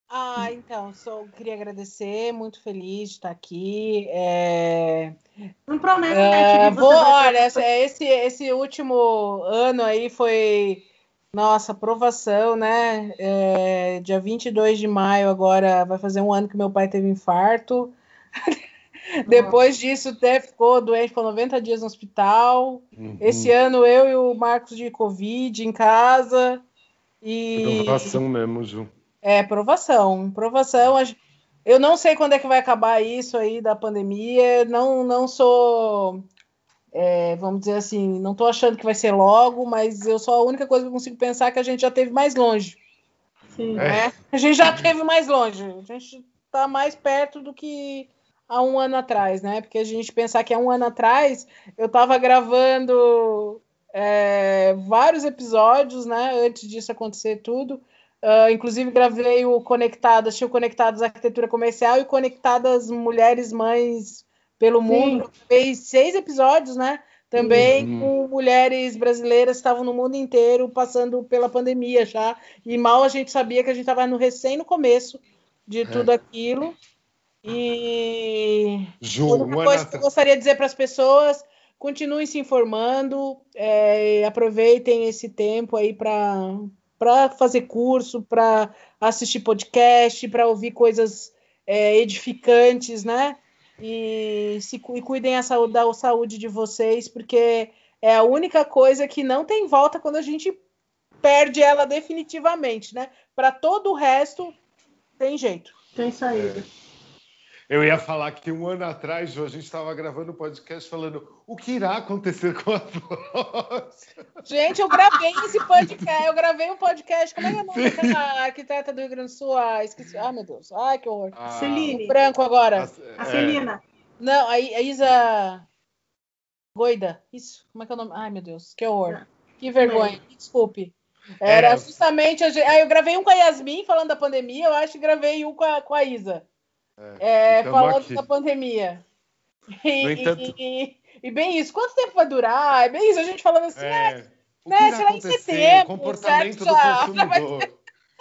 Ah, então, só queria agradecer, muito feliz de estar aqui. É, Não promete, É, que você vou, vai- olha, esse- esse, esse último ano aí foi, nossa, aprovação, né? É, dia 22 de maio agora vai fazer um ano que meu pai teve infarto. [laughs] [laughs] Depois disso, até ficou doente, ficou 90 dias no hospital. Uhum. Esse ano eu e o Marcos de Covid em casa. E Provação mesmo, Ju. é, provação, provação. Eu não sei quando é que vai acabar isso aí da pandemia. Não, não sou, é, vamos dizer assim, não tô achando que vai ser logo, mas eu sou a única coisa que eu consigo pensar é que a gente já teve mais longe. Sim. É. né? A gente já teve mais longe. A gente tá mais perto do que há um ano atrás, né? Porque a gente pensar que há um ano atrás eu tava gravando é, vários episódios, né? Antes disso acontecer tudo. Ah, inclusive gravei o Conectadas, tinha o Conectadas Arquitetura Comercial e Conectadas Mulheres Mães pelo Sim. Mundo. Fez seis episódios, né? também uhum. com mulheres brasileiras que estavam no mundo inteiro passando pela pandemia já. E mal a gente sabia que a gente estava no recém no começo de é. tudo aquilo. E Ju, uma coisa que eu gostaria de dizer para as pessoas: continuem se informando, é, aproveitem esse tempo aí para fazer curso, para assistir podcast, para ouvir coisas é, edificantes, né? E, se, e cuidem a saúde, da saúde de vocês, porque é a única coisa que não tem volta quando a gente perde ela definitivamente, né? Para todo o resto, tem jeito. Tem saída. É. Eu ia falar que um ano atrás, a gente estava gravando um podcast falando o que irá acontecer com a voz. [laughs] Gente, eu gravei esse podcast, eu gravei um podcast, como é que é o nome daquela arquiteta do Rio Grande do Sul? Ah, esqueci. Ah, meu Deus. Ai, que horror. Ah, Celine. Branco agora. A, a Celina. Não, a, a Isa Goida. Isso, como é que é o nome? Ai, meu Deus, que horror. Que vergonha. Desculpe. Era é. justamente. A... Aí eu gravei um com a Yasmin falando da pandemia, eu acho que gravei um com a, com a Isa. É, é falando aqui. da pandemia. E, entanto... e, e, bem isso, quanto tempo vai durar? É bem isso, a gente falando assim, é, ah, né, será em setembro. O comportamento do consumidor.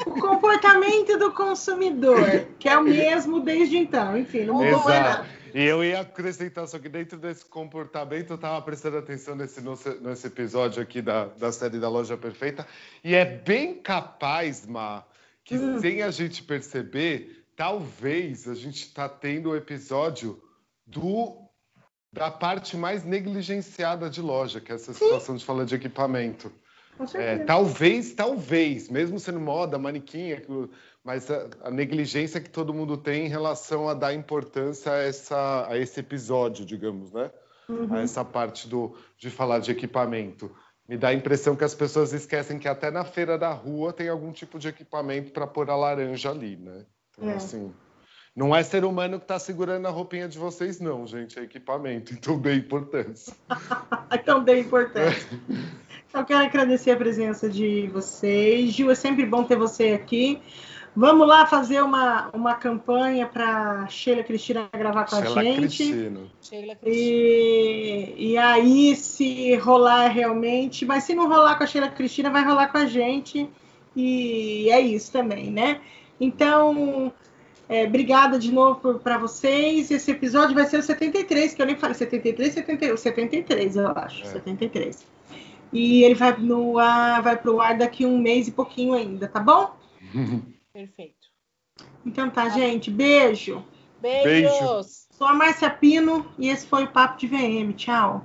O comportamento do consumidor, que é o mesmo desde então. Enfim, não mudou mais nada. E eu ia acrescentar, só que dentro desse comportamento, eu estava prestando atenção nesse, nesse episódio aqui da, da série da Loja Perfeita, e é bem capaz, Ma, que hum. sem a gente perceber, talvez a gente está tendo o episódio do da parte mais negligenciada de loja, que é essa situação Sim. de falar de equipamento. É, talvez, talvez, mesmo sendo moda, manequim, mas a, a, negligência que todo mundo tem em relação a dar importância a, essa, a esse episódio, digamos, né? Uhum. A essa parte do, de falar de equipamento. Me dá a impressão que as pessoas esquecem que até na feira da rua tem algum tipo de equipamento para pôr a laranja ali, né? Então, é. assim, não é ser humano que está segurando a roupinha de vocês, não, gente. É equipamento. [laughs] Então, dê importância. [laughs] então, dê importância. Eu quero agradecer a presença de vocês. Gil, é sempre bom ter você aqui. Vamos lá fazer uma, uma campanha para Sheila Cristina gravar com Sheila a gente. Cristina. Sheila Cristina. E, e aí, se rolar realmente, mas se não rolar com a Sheila Cristina, vai rolar com a gente. E é isso também, né? Então, é, obrigada de novo para vocês. Esse episódio vai ser o 73, que eu nem falei 73, 71, 73, eu acho. É. 73. E ele vai no ar, vai pro ar daqui um mês e pouquinho ainda, tá bom? [laughs] Perfeito. Então tá, gente. Beijo. Beijos. Beijo. Sou a Márcia Pino e esse foi o Papo de VM. Tchau.